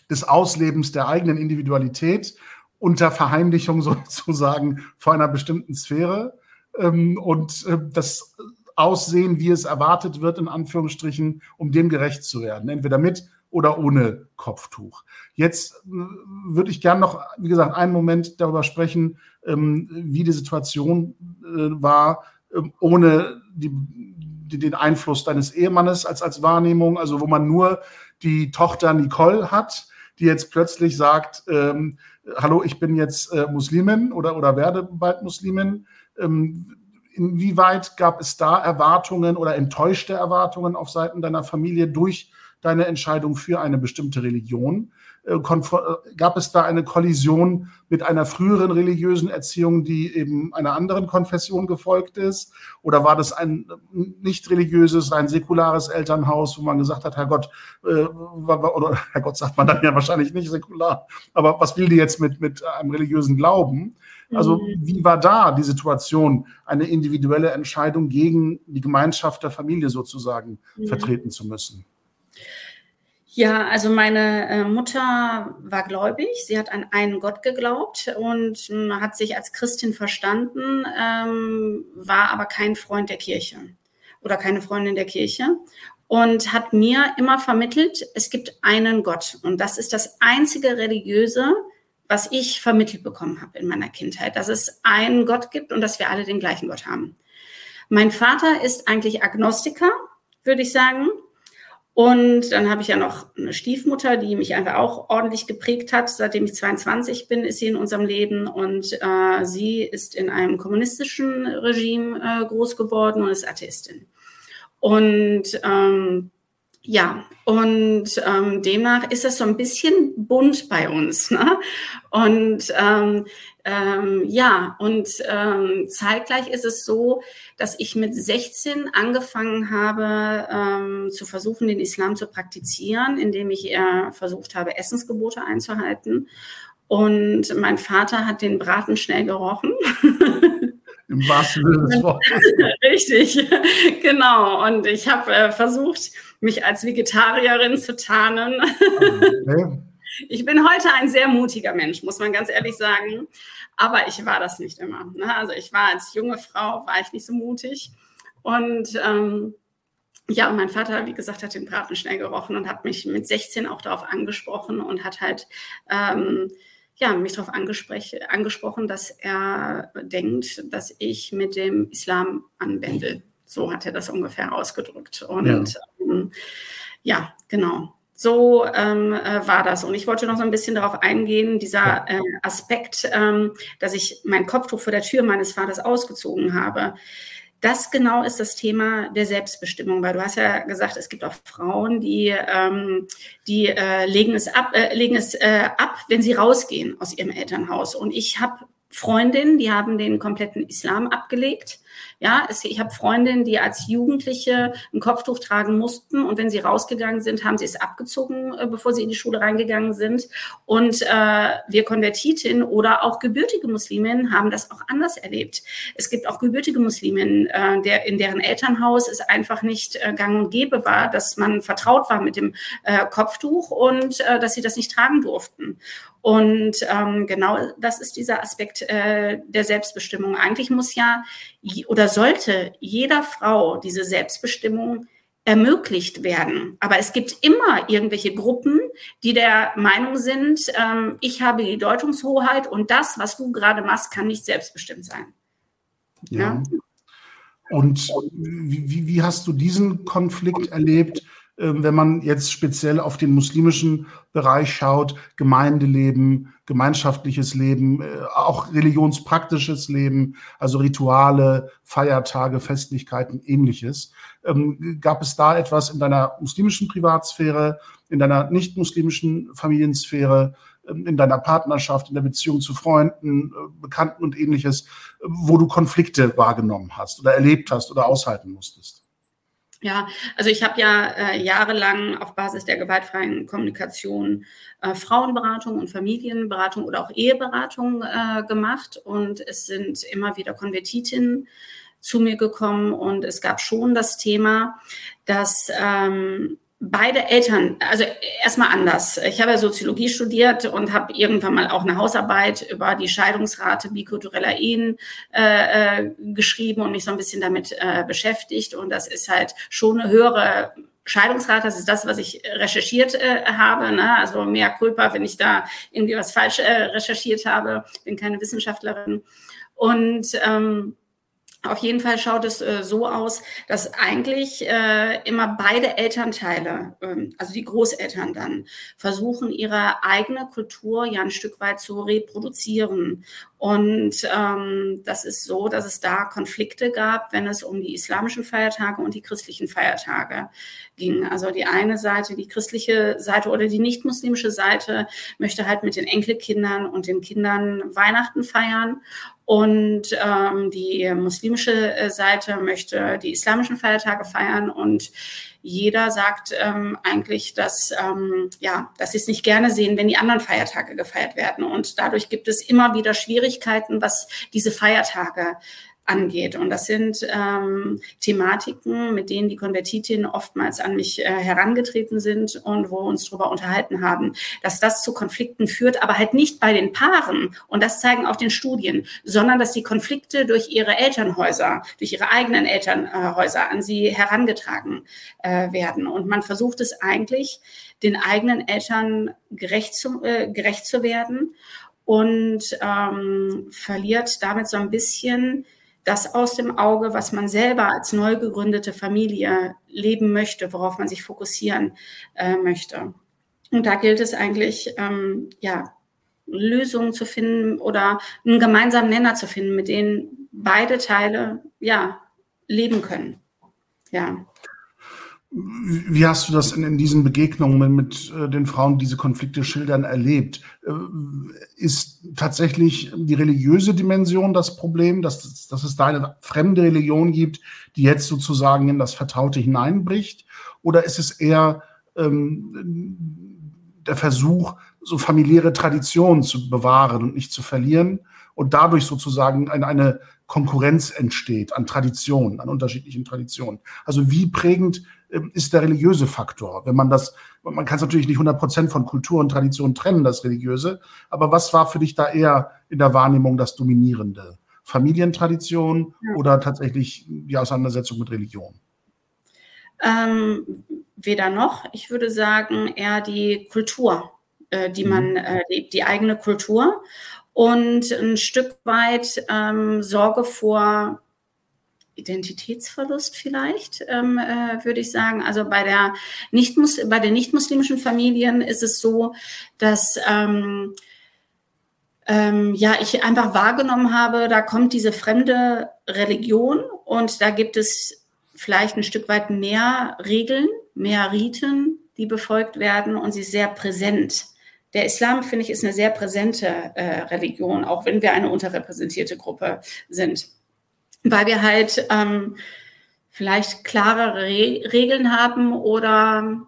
des Auslebens der eigenen Individualität unter Verheimlichung sozusagen vor einer bestimmten Sphäre und äh, das Aussehen, wie es erwartet wird, in Anführungsstrichen, um dem gerecht zu werden. Entweder mit oder ohne Kopftuch. Jetzt äh, würde ich gerne noch, wie gesagt, einen Moment darüber sprechen, ähm, wie die Situation äh, war, ähm, ohne die, die, den Einfluss deines Ehemannes als, als Wahrnehmung, also wo man nur die Tochter Nicole hat, die jetzt plötzlich sagt, ähm, hallo, ich bin jetzt äh, Muslimin oder, oder werde bald Muslimin ähm, inwieweit gab es da Erwartungen oder enttäuschte Erwartungen auf Seiten deiner Familie durch deine Entscheidung für eine bestimmte Religion? Äh, äh, gab es da eine Kollision mit einer früheren religiösen Erziehung, die eben einer anderen Konfession gefolgt ist? Oder war das ein nicht religiöses, ein säkulares Elternhaus, wo man gesagt hat, Herr Gott, äh, oder Herr Gott sagt man dann ja wahrscheinlich nicht säkular, aber was will die jetzt mit, mit einem religiösen Glauben? Also mhm. wie war da die Situation, eine individuelle Entscheidung gegen die Gemeinschaft der Familie sozusagen mhm. vertreten zu müssen? Ja, also meine äh, Mutter war gläubig. Sie hat an einen Gott geglaubt und äh, hat sich als Christin verstanden, ähm, war aber kein Freund der Kirche oder keine Freundin der Kirche und hat mir immer vermittelt, es gibt einen Gott und das ist das einzige religiöse, was ich vermittelt bekommen habe in meiner Kindheit, dass es einen Gott gibt und dass wir alle den gleichen Gott haben. Mein Vater ist eigentlich Agnostiker, würde ich sagen. Und dann habe ich ja noch eine Stiefmutter, die mich einfach auch ordentlich geprägt hat. Seitdem ich 22 bin, ist sie in unserem Leben und äh, sie ist in einem kommunistischen Regime äh, groß geworden und ist Atheistin. Und ähm, ja, und ähm, demnach ist das so ein bisschen bunt bei uns. Ne? Und ähm, ähm, ja, und ähm, zeitgleich ist es so, dass ich mit 16 angefangen habe ähm, zu versuchen, den Islam zu praktizieren, indem ich äh, versucht habe, Essensgebote einzuhalten. Und mein Vater hat den Braten schnell gerochen. Im wahrsten Sinne des Wortes. Richtig, genau. Und ich habe äh, versucht, mich als Vegetarierin zu tarnen. Okay. Ich bin heute ein sehr mutiger Mensch, muss man ganz ehrlich sagen. Aber ich war das nicht immer. Ne? Also ich war als junge Frau, war ich nicht so mutig. Und ähm, ja, und mein Vater, wie gesagt, hat den Braten schnell gerochen und hat mich mit 16 auch darauf angesprochen und hat halt ähm, ja, mich darauf angesprochen, dass er denkt, dass ich mit dem Islam anwende. So hat er das ungefähr ausgedrückt. Und ja, ähm, ja genau. So ähm, äh, war das. Und ich wollte noch so ein bisschen darauf eingehen, dieser äh, Aspekt, ähm, dass ich mein Kopftuch vor der Tür meines Vaters ausgezogen habe. Das genau ist das Thema der Selbstbestimmung, weil du hast ja gesagt, es gibt auch Frauen, die, ähm, die äh, legen es ab, äh, legen es äh, ab, wenn sie rausgehen aus ihrem Elternhaus. Und ich habe Freundinnen, die haben den kompletten Islam abgelegt ja, es, ich habe Freundinnen, die als Jugendliche ein Kopftuch tragen mussten und wenn sie rausgegangen sind, haben sie es abgezogen, äh, bevor sie in die Schule reingegangen sind. Und äh, wir Konvertitinnen oder auch gebürtige Musliminnen haben das auch anders erlebt. Es gibt auch gebürtige Musliminnen, äh, der, in deren Elternhaus es einfach nicht äh, gang und gäbe war, dass man vertraut war mit dem äh, Kopftuch und äh, dass sie das nicht tragen durften. Und ähm, genau das ist dieser Aspekt äh, der Selbstbestimmung. Eigentlich muss ja oder sollte jeder Frau diese Selbstbestimmung ermöglicht werden. Aber es gibt immer irgendwelche Gruppen, die der Meinung sind, ähm, ich habe die Deutungshoheit und das, was du gerade machst, kann nicht selbstbestimmt sein. Ja. ja? Und wie, wie, hast du diesen Konflikt erlebt? Ähm, wenn man jetzt speziell auf den muslimischen Bereich schaut, Gemeindeleben, gemeinschaftliches Leben, äh, auch religionspraktisches Leben, also Rituale, Feiertage, Festlichkeiten, ähnliches. Ähm, gab es da etwas in deiner muslimischen Privatsphäre, in deiner nicht-muslimischen Familiensphäre, ähm, in deiner Partnerschaft, in der Beziehung zu Freunden, äh, Bekannten und ähnliches, wo du Konflikte wahrgenommen hast oder erlebt hast oder aushalten musstest? Ja, also ich habe ja äh, jahrelang auf Basis der gewaltfreien Kommunikation äh, Frauenberatung und Familienberatung oder auch Eheberatung äh, gemacht. Und es sind immer wieder Konvertitinnen zu mir gekommen. Und es gab schon das Thema, dass ähm, beide Eltern, also erstmal anders. Ich habe ja Soziologie studiert und habe irgendwann mal auch eine Hausarbeit über die Scheidungsrate bikultureller Ehen äh, äh, geschrieben und mich so ein bisschen damit äh, beschäftigt. Und das ist halt schon eine höhere Scheidungsrate, das ist das, was ich recherchiert äh, habe. Ne? Also mehr Culpa, wenn ich da irgendwie was falsch äh, recherchiert habe, bin keine Wissenschaftlerin. Und ähm, auf jeden Fall schaut es äh, so aus, dass eigentlich äh, immer beide Elternteile, ähm, also die Großeltern dann, versuchen, ihre eigene Kultur ja ein Stück weit zu reproduzieren. Und ähm, das ist so, dass es da Konflikte gab, wenn es um die islamischen Feiertage und die christlichen Feiertage ging. Also die eine Seite, die christliche Seite oder die nicht-muslimische Seite möchte halt mit den Enkelkindern und den Kindern Weihnachten feiern. Und ähm, die muslimische äh, Seite möchte die islamischen Feiertage feiern und jeder sagt ähm, eigentlich, dass, ähm, ja, dass sie es nicht gerne sehen, wenn die anderen Feiertage gefeiert werden. Und dadurch gibt es immer wieder Schwierigkeiten, was diese Feiertage angeht. Und das sind ähm, Thematiken, mit denen die Konvertitinnen oftmals an mich äh, herangetreten sind und wo wir uns darüber unterhalten haben, dass das zu Konflikten führt, aber halt nicht bei den Paaren. Und das zeigen auch den Studien, sondern dass die Konflikte durch ihre Elternhäuser, durch ihre eigenen Elternhäuser an sie herangetragen äh, werden. Und man versucht es eigentlich, den eigenen Eltern gerecht zu, äh, gerecht zu werden und ähm, verliert damit so ein bisschen das aus dem Auge, was man selber als neu gegründete Familie leben möchte, worauf man sich fokussieren äh, möchte. Und da gilt es eigentlich, ähm, ja, Lösungen zu finden oder einen gemeinsamen Nenner zu finden, mit denen beide Teile, ja, leben können. Ja. Wie hast du das in, in diesen Begegnungen mit, äh, den Frauen, diese Konflikte schildern, erlebt? Äh, ist tatsächlich die religiöse Dimension das Problem, dass, dass es da eine fremde Religion gibt, die jetzt sozusagen in das Vertraute hineinbricht? Oder ist es eher ähm, der Versuch, so familiäre Traditionen zu bewahren und nicht zu verlieren und dadurch sozusagen eine, eine Konkurrenz entsteht an Traditionen, an unterschiedlichen Traditionen? Also wie prägend ist der religiöse Faktor. Wenn man das, man kann es natürlich nicht 100 Prozent von Kultur und Tradition trennen, das Religiöse. Aber was war für dich da eher in der Wahrnehmung das Dominierende? Familientradition ja. oder tatsächlich die Auseinandersetzung mit Religion? Ähm, weder noch. Ich würde sagen, eher die Kultur, äh, die mhm. man, äh, die, die, eigene Kultur und ein Stück weit ähm, Sorge vor Identitätsverlust vielleicht, ähm, äh, würde ich sagen. Also bei der nicht bei den nicht-muslimischen Familien ist es so, dass ähm, ähm, ja ich einfach wahrgenommen habe, da kommt diese fremde Religion und da gibt es vielleicht ein Stück weit mehr Regeln, mehr Riten, die befolgt werden und sie ist sehr präsent. Der Islam, finde ich, ist eine sehr präsente äh, Religion, auch wenn wir eine unterrepräsentierte Gruppe sind weil wir halt ähm, vielleicht klarere Re Regeln haben oder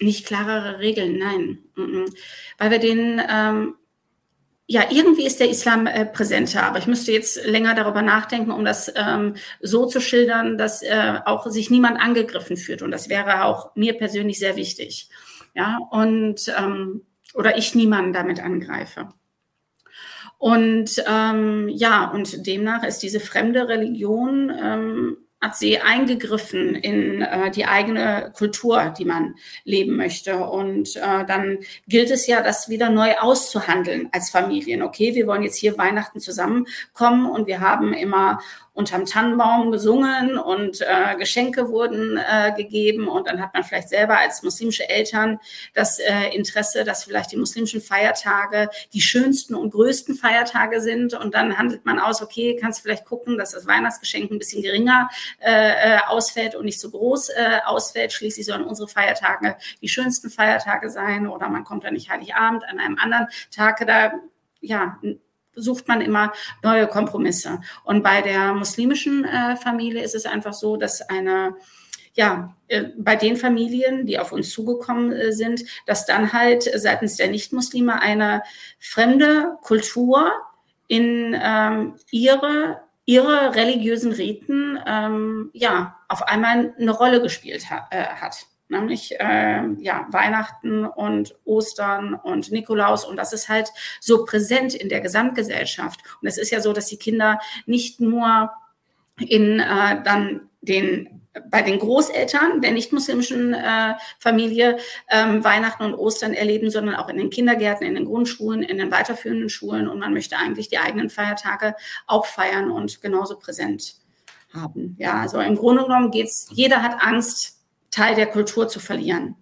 nicht klarere Regeln, nein, weil wir den, ähm, ja, irgendwie ist der Islam äh, präsenter, aber ich müsste jetzt länger darüber nachdenken, um das ähm, so zu schildern, dass äh, auch sich niemand angegriffen fühlt und das wäre auch mir persönlich sehr wichtig, ja, und ähm, oder ich niemanden damit angreife. Und ähm, ja, und demnach ist diese fremde Religion, ähm, hat sie eingegriffen in äh, die eigene Kultur, die man leben möchte. Und äh, dann gilt es ja, das wieder neu auszuhandeln als Familien. Okay, wir wollen jetzt hier Weihnachten zusammenkommen und wir haben immer unterm Tannenbaum gesungen und äh, Geschenke wurden äh, gegeben und dann hat man vielleicht selber als muslimische Eltern das äh, Interesse, dass vielleicht die muslimischen Feiertage die schönsten und größten Feiertage sind und dann handelt man aus, okay, kannst vielleicht gucken, dass das Weihnachtsgeschenk ein bisschen geringer äh, äh, ausfällt und nicht so groß äh, ausfällt. Schließlich sollen unsere Feiertage die schönsten Feiertage sein oder man kommt dann nicht Heiligabend an einem anderen Tag da ja, sucht man immer neue Kompromisse. Und bei der muslimischen äh, Familie ist es einfach so, dass eine ja, äh, bei den Familien, die auf uns zugekommen äh, sind, dass dann halt seitens der Nichtmuslime eine fremde Kultur in ähm, ihre, ihre religiösen Riten ähm, ja, auf einmal eine Rolle gespielt ha äh, hat nämlich äh, ja, Weihnachten und Ostern und Nikolaus. Und das ist halt so präsent in der Gesamtgesellschaft. Und es ist ja so, dass die Kinder nicht nur in äh, dann den bei den Großeltern der nicht-muslimischen äh, Familie ähm, Weihnachten und Ostern erleben, sondern auch in den Kindergärten, in den Grundschulen, in den weiterführenden Schulen. Und man möchte eigentlich die eigenen Feiertage auch feiern und genauso präsent haben. Ja, also im Grunde genommen geht's, jeder hat Angst, Teil der Kultur zu verlieren.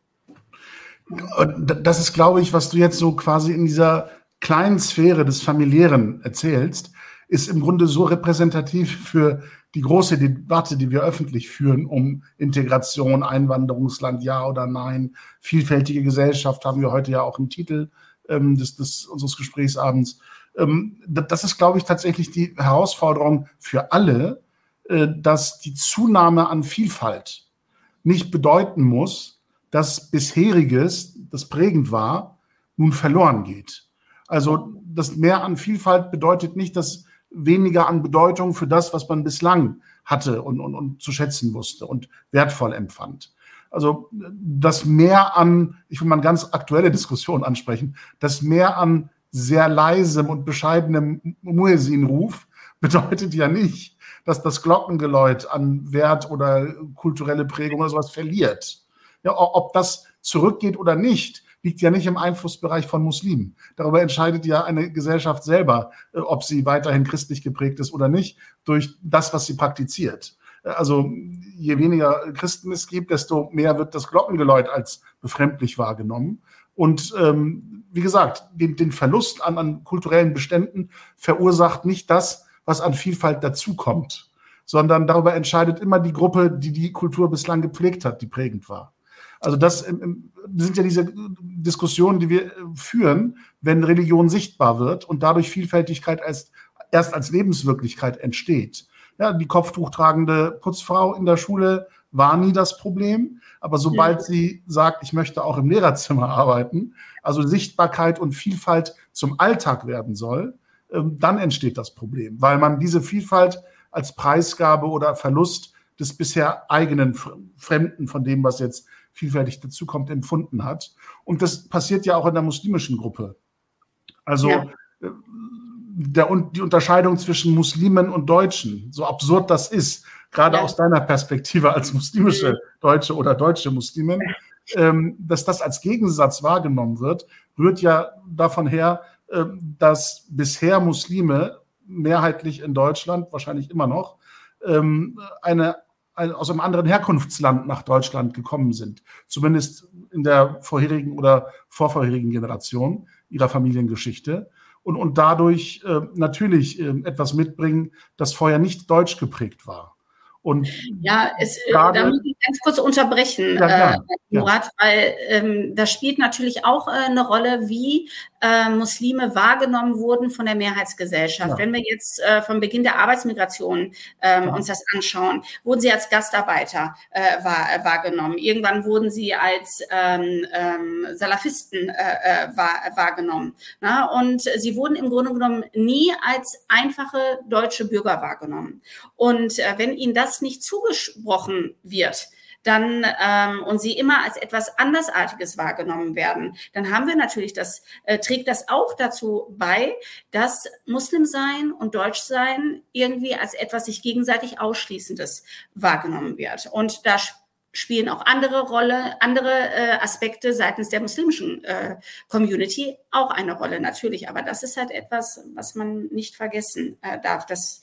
Das ist, glaube ich, was du jetzt so quasi in dieser kleinen Sphäre des Familiären erzählst, ist im Grunde so repräsentativ für die große Debatte, die wir öffentlich führen, um Integration, Einwanderungsland, ja oder nein, vielfältige Gesellschaft, haben wir heute ja auch im Titel ähm, des, des, unseres Gesprächsabends. Ähm, das ist, glaube ich, tatsächlich die Herausforderung für alle, äh, dass die Zunahme an Vielfalt nicht bedeuten muss, dass bisheriges, das prägend war, nun verloren geht. Also das Mehr an Vielfalt bedeutet nicht, dass weniger an Bedeutung für das, was man bislang hatte und, und, und zu schätzen wusste und wertvoll empfand. Also das Mehr an, ich will mal eine ganz aktuelle Diskussion ansprechen, das Mehr an sehr leisem und bescheidenem Muezzin-Ruf bedeutet ja nicht, dass das Glockengeläut an Wert oder kulturelle Prägung oder sowas verliert. Ja, ob das zurückgeht oder nicht, liegt ja nicht im Einflussbereich von Muslimen. Darüber entscheidet ja eine Gesellschaft selber, äh, ob sie weiterhin christlich geprägt ist oder nicht, durch das, was sie praktiziert. Äh, also je weniger Christen es gibt, desto mehr wird das Glockengeläut als befremdlich wahrgenommen. Und ähm, wie gesagt, den, den Verlust an, an kulturellen Beständen verursacht nicht das, was an Vielfalt dazukommt, sondern darüber entscheidet immer die Gruppe, die die Kultur bislang gepflegt hat, die prägend war. Also das sind ja diese Diskussionen, die wir führen, wenn Religion sichtbar wird und dadurch Vielfältigkeit als, erst als Lebenswirklichkeit entsteht. Ja, die kopftuchtragende Putzfrau in der Schule war nie das Problem, aber sobald ja. sie sagt, ich möchte auch im Lehrerzimmer arbeiten, also Sichtbarkeit und Vielfalt zum Alltag werden soll, ähm, dann entsteht das Problem, weil man diese Vielfalt als Preisgabe oder Verlust des bisher eigenen Fremden von dem, was jetzt vielfältig dazukommt, empfunden hat. Und das passiert ja auch in der muslimischen Gruppe. Also ja. Äh, der, die Unterscheidung zwischen Muslimen und Deutschen, so absurd das ist, gerade ja. aus deiner Perspektive als muslimische Deutsche oder deutsche Muslimin, ähm, dass das als Gegensatz wahrgenommen wird, rührt ja davon her, äh, dass bisher Muslime mehrheitlich in Deutschland, wahrscheinlich immer noch, ähm, eine aus einem anderen Herkunftsland nach Deutschland gekommen sind. Zumindest in der vorherigen oder vorvorherigen Generation ihrer Familiengeschichte. Und, und dadurch äh, natürlich äh, etwas mitbringen, das vorher nicht deutsch geprägt war. Und ja, es, äh, grade, da muss ich ganz kurz unterbrechen, ja, äh, Murat, ja. weil ähm, das spielt natürlich auch äh, eine Rolle, wie äh, Muslime wahrgenommen wurden von der Mehrheitsgesellschaft. Ja. Wenn wir jetzt äh, vom Beginn der Arbeitsmigration ähm, ja. uns das anschauen, wurden sie als Gastarbeiter äh, wahr, äh, wahrgenommen. Irgendwann wurden sie als ähm, ähm, Salafisten äh, äh, wahr, wahrgenommen. Na? Und sie wurden im Grunde genommen nie als einfache deutsche Bürger wahrgenommen. Und wenn ihnen das nicht zugesprochen wird, dann ähm, und sie immer als etwas andersartiges wahrgenommen werden, dann haben wir natürlich das äh, trägt das auch dazu bei, dass Muslim sein und Deutsch sein irgendwie als etwas sich gegenseitig ausschließendes wahrgenommen wird und da spielen auch andere Rolle, andere äh, Aspekte seitens der muslimischen äh, Community auch eine Rolle natürlich. Aber das ist halt etwas, was man nicht vergessen äh, darf. dass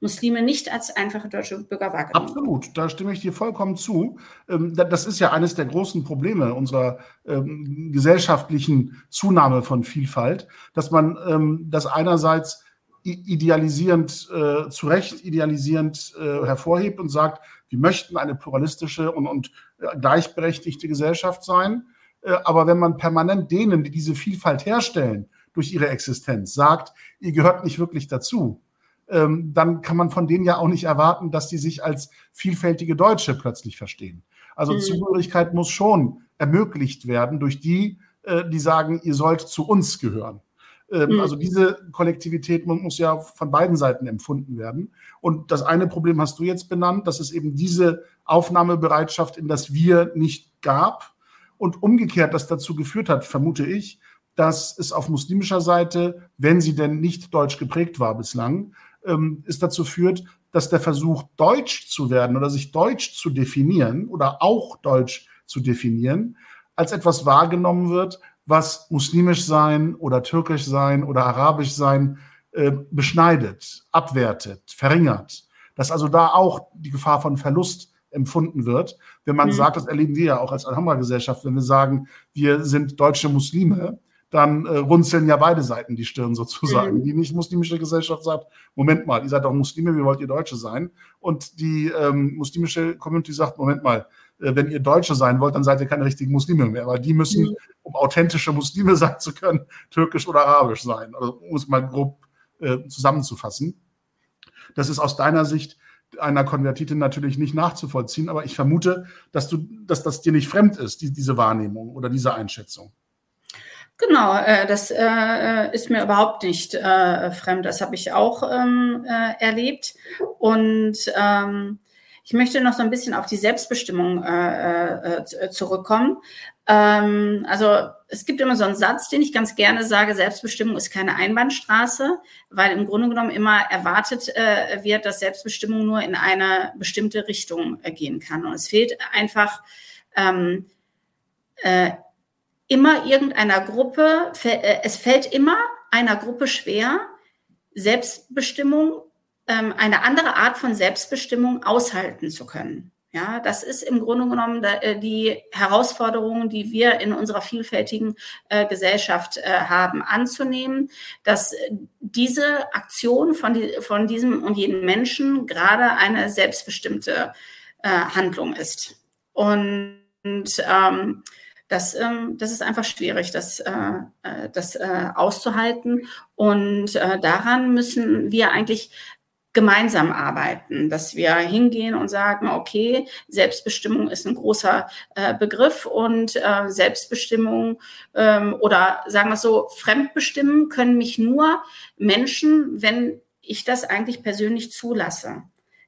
Muslime nicht als einfache deutsche Bürger wahrgenommen. Absolut, da stimme ich dir vollkommen zu. Ähm, das ist ja eines der großen Probleme unserer ähm, gesellschaftlichen Zunahme von Vielfalt, dass man ähm, das einerseits idealisierend, äh, zu Recht idealisierend äh, hervorhebt und sagt, wir möchten eine pluralistische und, äh, gleichberechtigte Gesellschaft sein. aber wenn man permanent denen, die diese Vielfalt herstellen, durch ihre Existenz sagt, ihr gehört nicht wirklich dazu, ähm, dann kann man von denen ja auch nicht erwarten, dass die sich als vielfältige Deutsche plötzlich verstehen. Also mhm. Zugehörigkeit muss schon ermöglicht werden durch die, äh, die sagen, ihr sollt zu uns gehören. Ähm, mhm. Also diese Kollektivität muss ja von beiden Seiten empfunden werden. Und das eine Problem hast du jetzt benannt, dass es eben diese Aufnahmebereitschaft in das Wir nicht gab und umgekehrt das dazu geführt hat, vermute ich, dass es auf muslimischer Seite, wenn sie denn nicht deutsch geprägt war bislang, ähm, es dazu führt, dass der Versuch, deutsch zu werden oder sich deutsch zu definieren oder auch deutsch zu definieren, als etwas wahrgenommen wird, was muslimisch sein oder türkisch sein oder arabisch sein äh, beschneidet, abwertet, verringert. Dass also da auch die Gefahr von Verlust empfunden wird. Wenn man mhm. sagt, das erleben wir ja auch als Alhambra-Gesellschaft, wenn wir sagen, wir sind deutsche Muslime, dann äh, runzeln ja beide Seiten die Stirn sozusagen. Mhm. Die nicht-muslimische Gesellschaft sagt, Moment mal, ihr seid doch Muslime, wie wollt ihr Deutsche sein? Und die ähm, muslimische Community sagt, Moment mal, äh, wenn ihr Deutsche sein wollt, dann seid ihr keine richtigen Muslime mehr, weil die müssen, mhm. um authentische Muslime sein zu können, türkisch oder arabisch sein, also, um es mal grob äh, zusammenzufassen. Das ist aus deiner Sicht einer Konvertitin natürlich nicht nachzuvollziehen, aber ich vermute, dass du, dass das dir nicht fremd ist, die, diese Wahrnehmung oder diese Einschätzung. Genau, äh, das äh, ist mir überhaupt nicht äh, fremd. Das habe ich auch ähm, äh, erlebt. Und ähm, ich möchte noch so ein bisschen auf die Selbstbestimmung äh, äh, zurückkommen. Ähm, also es gibt immer so einen Satz, den ich ganz gerne sage, Selbstbestimmung ist keine Einbahnstraße, weil im Grunde genommen immer erwartet äh, wird, dass Selbstbestimmung nur in eine bestimmte Richtung äh, gehen kann. Und es fehlt einfach ähm, äh, immer irgendeiner Gruppe, äh, es fällt immer einer Gruppe schwer, Selbstbestimmung, ähm, eine andere Art von Selbstbestimmung aushalten zu können. Ja, das ist im Grunde genommen äh, die Herausforderung, die wir in unserer vielfältigen äh, Gesellschaft haben, anzunehmen, dass diese Aktion von, die, von diesem und jedem Menschen gerade eine selbstbestimmte Handlung ist. Und ähm, das, ähm, das ist einfach schwierig, das, äh, äh das äh, auszuhalten. Und äh, daran müssen wir eigentlich gemeinsam arbeiten, dass wir hingehen und sagen, okay, Selbstbestimmung ist ein großer äh, Begriff und äh, Selbstbestimmung ähm, oder sagen wir so, Fremdbestimmen können mich nur Menschen, wenn ich das eigentlich persönlich zulasse.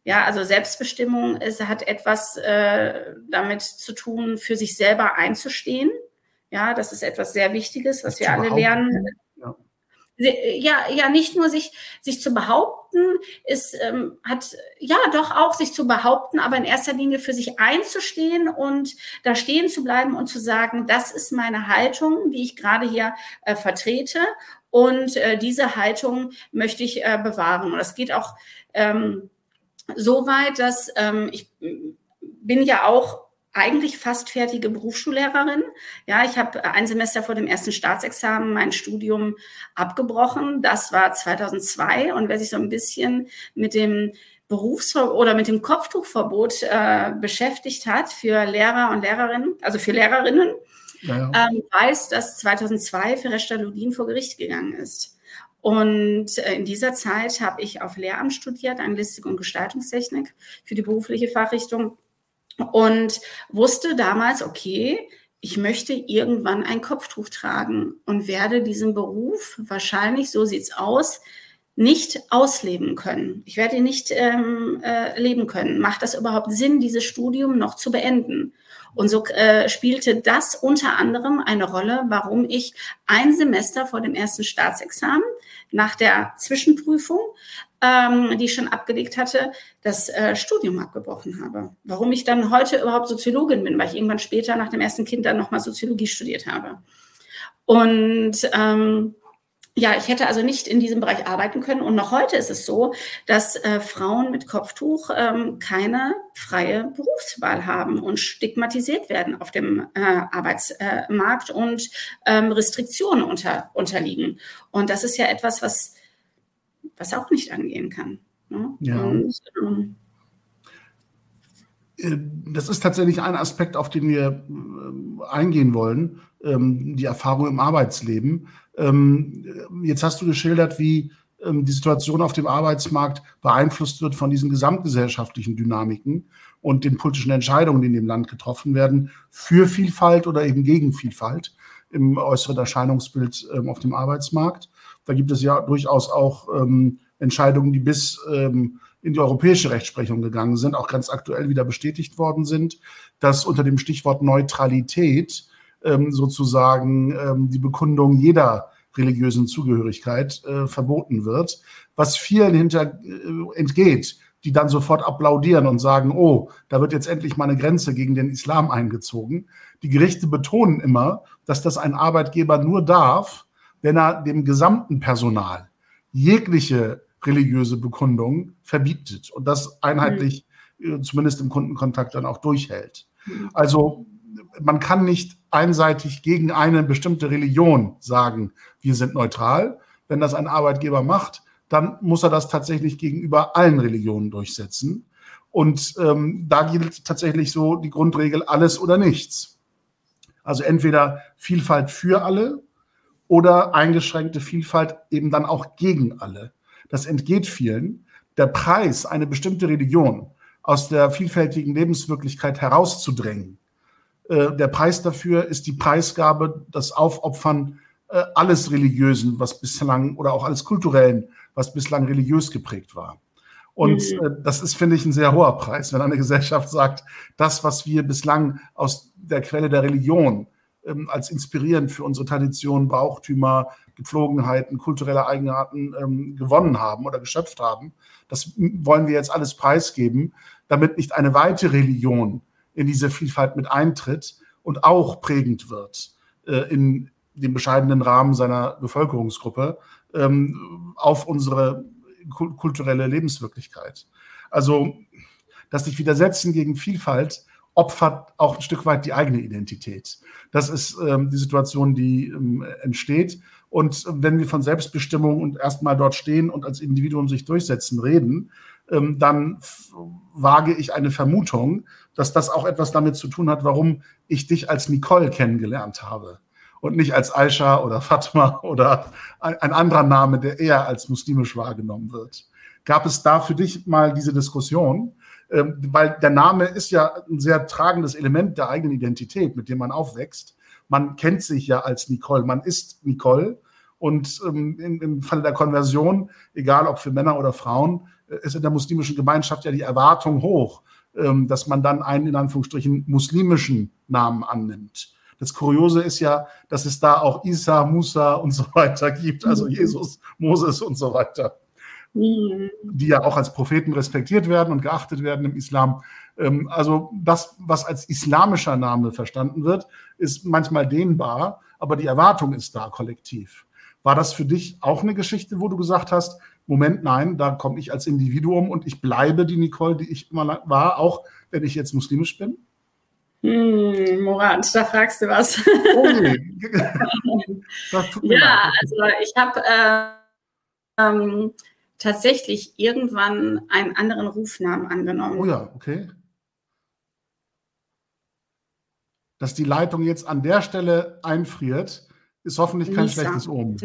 Ja, also Selbstbestimmung ist, hat etwas äh, damit zu tun, für sich selber einzustehen. Ja, das ist etwas sehr Wichtiges, was das wir alle lernen. Ja ja, ja, nicht nur sich, sich zu behaupten, ist, ähm, hat, ja, doch auch sich zu behaupten, aber in erster Linie für sich einzustehen und da stehen zu bleiben und zu sagen, das ist meine Haltung, die ich gerade hier äh, vertrete und äh, diese Haltung möchte ich äh, bewahren. Und das geht auch ähm, so weit, dass ähm, ich bin ja auch eigentlich fast fertige Berufsschullehrerin. Ja, ich habe ein Semester vor dem ersten Staatsexamen mein Studium abgebrochen. Das war 2002 und wer sich so ein bisschen mit dem Berufsverbot oder mit dem Kopftuchverbot äh, beschäftigt hat für Lehrer und Lehrerinnen, also für Lehrerinnen, ja. Ähm, weiß, dass 2002 Fereshta Ludin vor Gericht gegangen ist. Und äh, in dieser Zeit habe ich auf Lehramt studiert, Anglistik und Gestaltungstechnik für die berufliche Fachrichtung und wusste damals, okay, ich möchte irgendwann ein Kopftuch tragen und werde diesen Beruf wahrscheinlich, so sieht's aus, nicht ausleben können. Ich werde ihn nicht ähm, äh, leben können. Macht das überhaupt Sinn, dieses Studium noch zu beenden? Und so äh, spielte das unter anderem eine Rolle, warum ich ein Semester vor dem ersten Staatsexamen nach der Zwischenprüfung ähm, die ich schon abgelegt hatte, das äh, Studium abgebrochen habe. Warum ich dann heute überhaupt Soziologin bin, weil ich irgendwann später nach dem ersten Kind dann nochmal Soziologie studiert habe. Und ähm, ja, ich hätte also nicht in diesem Bereich arbeiten können. Und noch heute ist es so, dass äh, Frauen mit Kopftuch ähm, keine freie Berufswahl haben und stigmatisiert werden auf dem äh, Arbeitsmarkt und ähm, Restriktionen unter, unterliegen. Und das ist ja etwas, was was auch nicht angehen kann. Ne? Ja. Und, ähm, äh, das ist tatsächlich ein Aspekt, auf den wir äh, eingehen wollen, ähm, die Erfahrung im Arbeitsleben. Ähm, jetzt hast du geschildert, wie die Situation auf dem Arbeitsmarkt beeinflusst wird von diesen gesamtgesellschaftlichen Dynamiken und den politischen Entscheidungen, die in dem Land getroffen werden, für Vielfalt oder eben gegen Vielfalt im äußeren Erscheinungsbild auf dem Arbeitsmarkt. Da gibt es ja durchaus auch ähm, Entscheidungen, die bis ähm, in die europäische Rechtsprechung gegangen sind, auch ganz aktuell wieder bestätigt worden sind, dass unter dem Stichwort Neutralität ähm, sozusagen ähm, die Bekundung jeder religiösen Zugehörigkeit äh, verboten wird, was vielen hinter äh, entgeht, die dann sofort applaudieren und sagen, oh, da wird jetzt endlich mal eine Grenze gegen den Islam eingezogen. Die Gerichte betonen immer, dass das ein Arbeitgeber nur darf, wenn er dem gesamten Personal jegliche religiöse Bekundung verbietet und das einheitlich, mhm. zumindest im Kundenkontakt, dann auch durchhält. Mhm. Also man kann nicht einseitig gegen eine bestimmte Religion sagen, wir sind neutral. Wenn das ein Arbeitgeber macht, dann muss er das tatsächlich gegenüber allen Religionen durchsetzen. Und ähm, da gilt tatsächlich so die Grundregel alles oder nichts. Also entweder Vielfalt für alle oder eingeschränkte Vielfalt eben dann auch gegen alle. Das entgeht vielen. Der Preis, eine bestimmte Religion aus der vielfältigen Lebenswirklichkeit herauszudrängen, äh, der Preis dafür ist die Preisgabe, das Aufopfern äh, alles Religiösen, was bislang oder auch alles Kulturellen, was bislang religiös geprägt war. Und mhm. äh, das ist, finde ich, ein sehr hoher Preis, wenn eine Gesellschaft sagt, das, was wir bislang aus der Quelle der Religion ähm, als inspirierend für unsere Traditionen, Brauchtümer, Gepflogenheiten, kulturelle Eigenarten ähm, gewonnen haben oder geschöpft haben, das wollen wir jetzt alles preisgeben, damit nicht eine weite Religion in diese Vielfalt mit eintritt und auch prägend wird äh, in dem bescheidenen Rahmen seiner Bevölkerungsgruppe ähm, auf unsere kulturelle Lebenswirklichkeit. Also das sich widersetzen gegen Vielfalt opfert auch ein Stück weit die eigene Identität. Das ist ähm, die Situation, die ähm, entsteht. Und wenn wir von Selbstbestimmung und erstmal dort stehen und als Individuum sich durchsetzen reden, ähm, dann wage ich eine Vermutung, dass das auch etwas damit zu tun hat, warum ich dich als Nicole kennengelernt habe und nicht als Aisha oder Fatma oder ein anderer Name, der eher als muslimisch wahrgenommen wird. Gab es da für dich mal diese Diskussion? Ähm, weil der Name ist ja ein sehr tragendes Element der eigenen Identität, mit dem man aufwächst. Man kennt sich ja als Nicole, man ist Nicole. Und ähm, im Falle der Konversion, egal ob für Männer oder Frauen, ist in der muslimischen Gemeinschaft ja die Erwartung hoch, ähm, dass man dann einen in Anführungsstrichen muslimischen Namen annimmt. Das Kuriose ist ja, dass es da auch Isa, Musa und so weiter gibt, also mhm. Jesus, Moses und so weiter, mhm. die ja auch als Propheten respektiert werden und geachtet werden im Islam. Ähm, also das, was als islamischer Name verstanden wird, ist manchmal dehnbar, aber die Erwartung ist da kollektiv. War das für dich auch eine Geschichte, wo du gesagt hast, Moment, nein, da komme ich als Individuum und ich bleibe die Nicole, die ich immer war, auch wenn ich jetzt muslimisch bin? Hm, Murat, da fragst du was. Oh nee. ja, also ich habe äh, ähm, tatsächlich irgendwann einen anderen Rufnamen angenommen. Oh ja, okay. Dass die Leitung jetzt an der Stelle einfriert, ist hoffentlich kein Lisa. schlechtes Omen.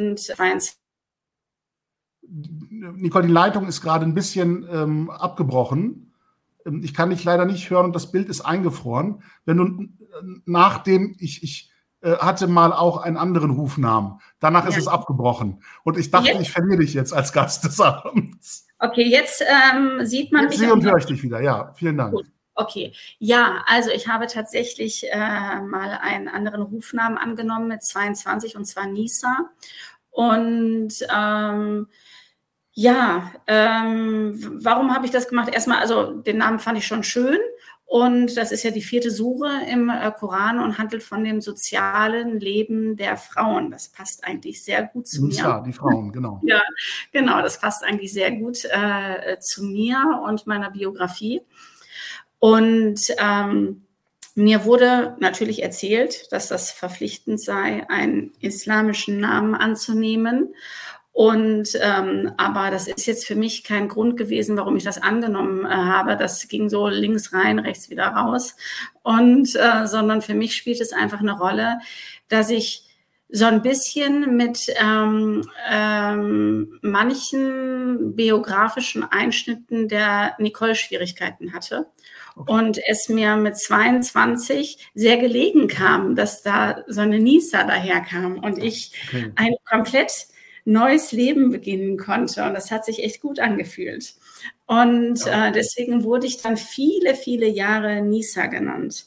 Nicole, die Leitung ist gerade ein bisschen ähm, abgebrochen. Ähm, ich kann dich leider nicht hören und das Bild ist eingefroren. Wenn du nachdem ich, ich äh, hatte mal auch einen anderen Rufnamen. Danach ja. ist es abgebrochen. Und ich dachte, jetzt? ich verliere dich jetzt als Gast des Abends. Okay, jetzt ähm, sieht man mich. Sehe und höre ich dich wieder. Ja, vielen Dank. Gut. Okay, ja, also ich habe tatsächlich äh, mal einen anderen Rufnamen angenommen mit 22 und zwar Nisa. Und ähm, ja, ähm, warum habe ich das gemacht? Erstmal, also den Namen fand ich schon schön. Und das ist ja die vierte Sure im äh, Koran und handelt von dem sozialen Leben der Frauen. Das passt eigentlich sehr gut zu mir. Ja, die Frauen, genau. ja, genau, das passt eigentlich sehr gut äh, zu mir und meiner Biografie. Und ähm, mir wurde natürlich erzählt, dass das verpflichtend sei, einen islamischen Namen anzunehmen. Und ähm, aber das ist jetzt für mich kein Grund gewesen, warum ich das angenommen äh, habe. Das ging so links rein, rechts wieder raus. Und äh, sondern für mich spielt es einfach eine Rolle, dass ich so ein bisschen mit ähm, ähm, manchen biografischen Einschnitten der Nicole Schwierigkeiten hatte. Okay. Und es mir mit 22 sehr gelegen kam, dass da so eine Nisa daherkam und ich okay. ein komplett neues Leben beginnen konnte. Und das hat sich echt gut angefühlt. Und äh, deswegen wurde ich dann viele, viele Jahre Nisa genannt.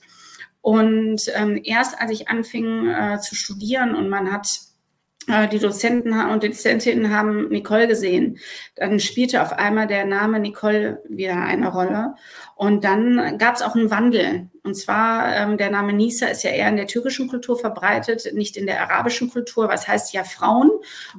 Und ähm, erst als ich anfing äh, zu studieren und man hat die Dozenten und die Dozentinnen haben Nicole gesehen. Dann spielte auf einmal der Name Nicole wieder eine Rolle. Und dann gab es auch einen Wandel. Und zwar, ähm, der Name Nisa ist ja eher in der türkischen Kultur verbreitet, nicht in der arabischen Kultur. Was heißt ja Frauen?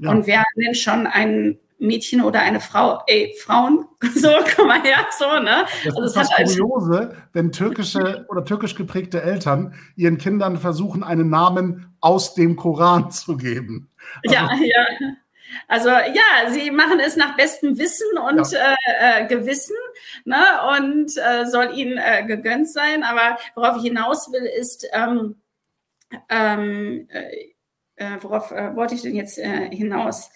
Ja. Und wer nennt schon einen Mädchen oder eine Frau, ey, Frauen, so, komm mal her, so, ne? Das also ist das Kuriose, wenn türkische oder türkisch geprägte Eltern ihren Kindern versuchen, einen Namen aus dem Koran zu geben. Also, ja, ja. Also ja, sie machen es nach bestem Wissen und ja. äh, äh, Gewissen ne? und äh, soll ihnen äh, gegönnt sein. Aber worauf ich hinaus will, ist, ähm, ähm, äh, äh, worauf wollte ich denn jetzt hinaus?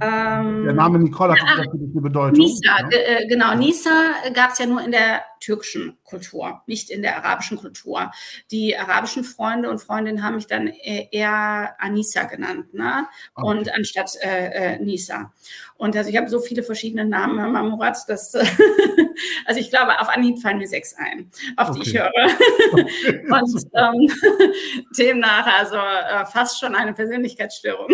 Ähm, Der Name Nicole hat ja, eine Bedeutung. Nisa? Äh, genau. Nisa gab es ja nur in der türkischen Kultur, nicht in der arabischen Kultur. Die arabischen Freunde und Freundinnen haben mich dann äh, eher Anisa genannt, ne? Okay. Und anstatt äh, Nisa. Und also ich habe so viele verschiedene Namen, Herr Mamurat, dass also ich glaube, auf Anhieb fallen mir sechs ein, auf okay. die ich höre. und ähm, demnach also fast schon eine Persönlichkeitsstörung.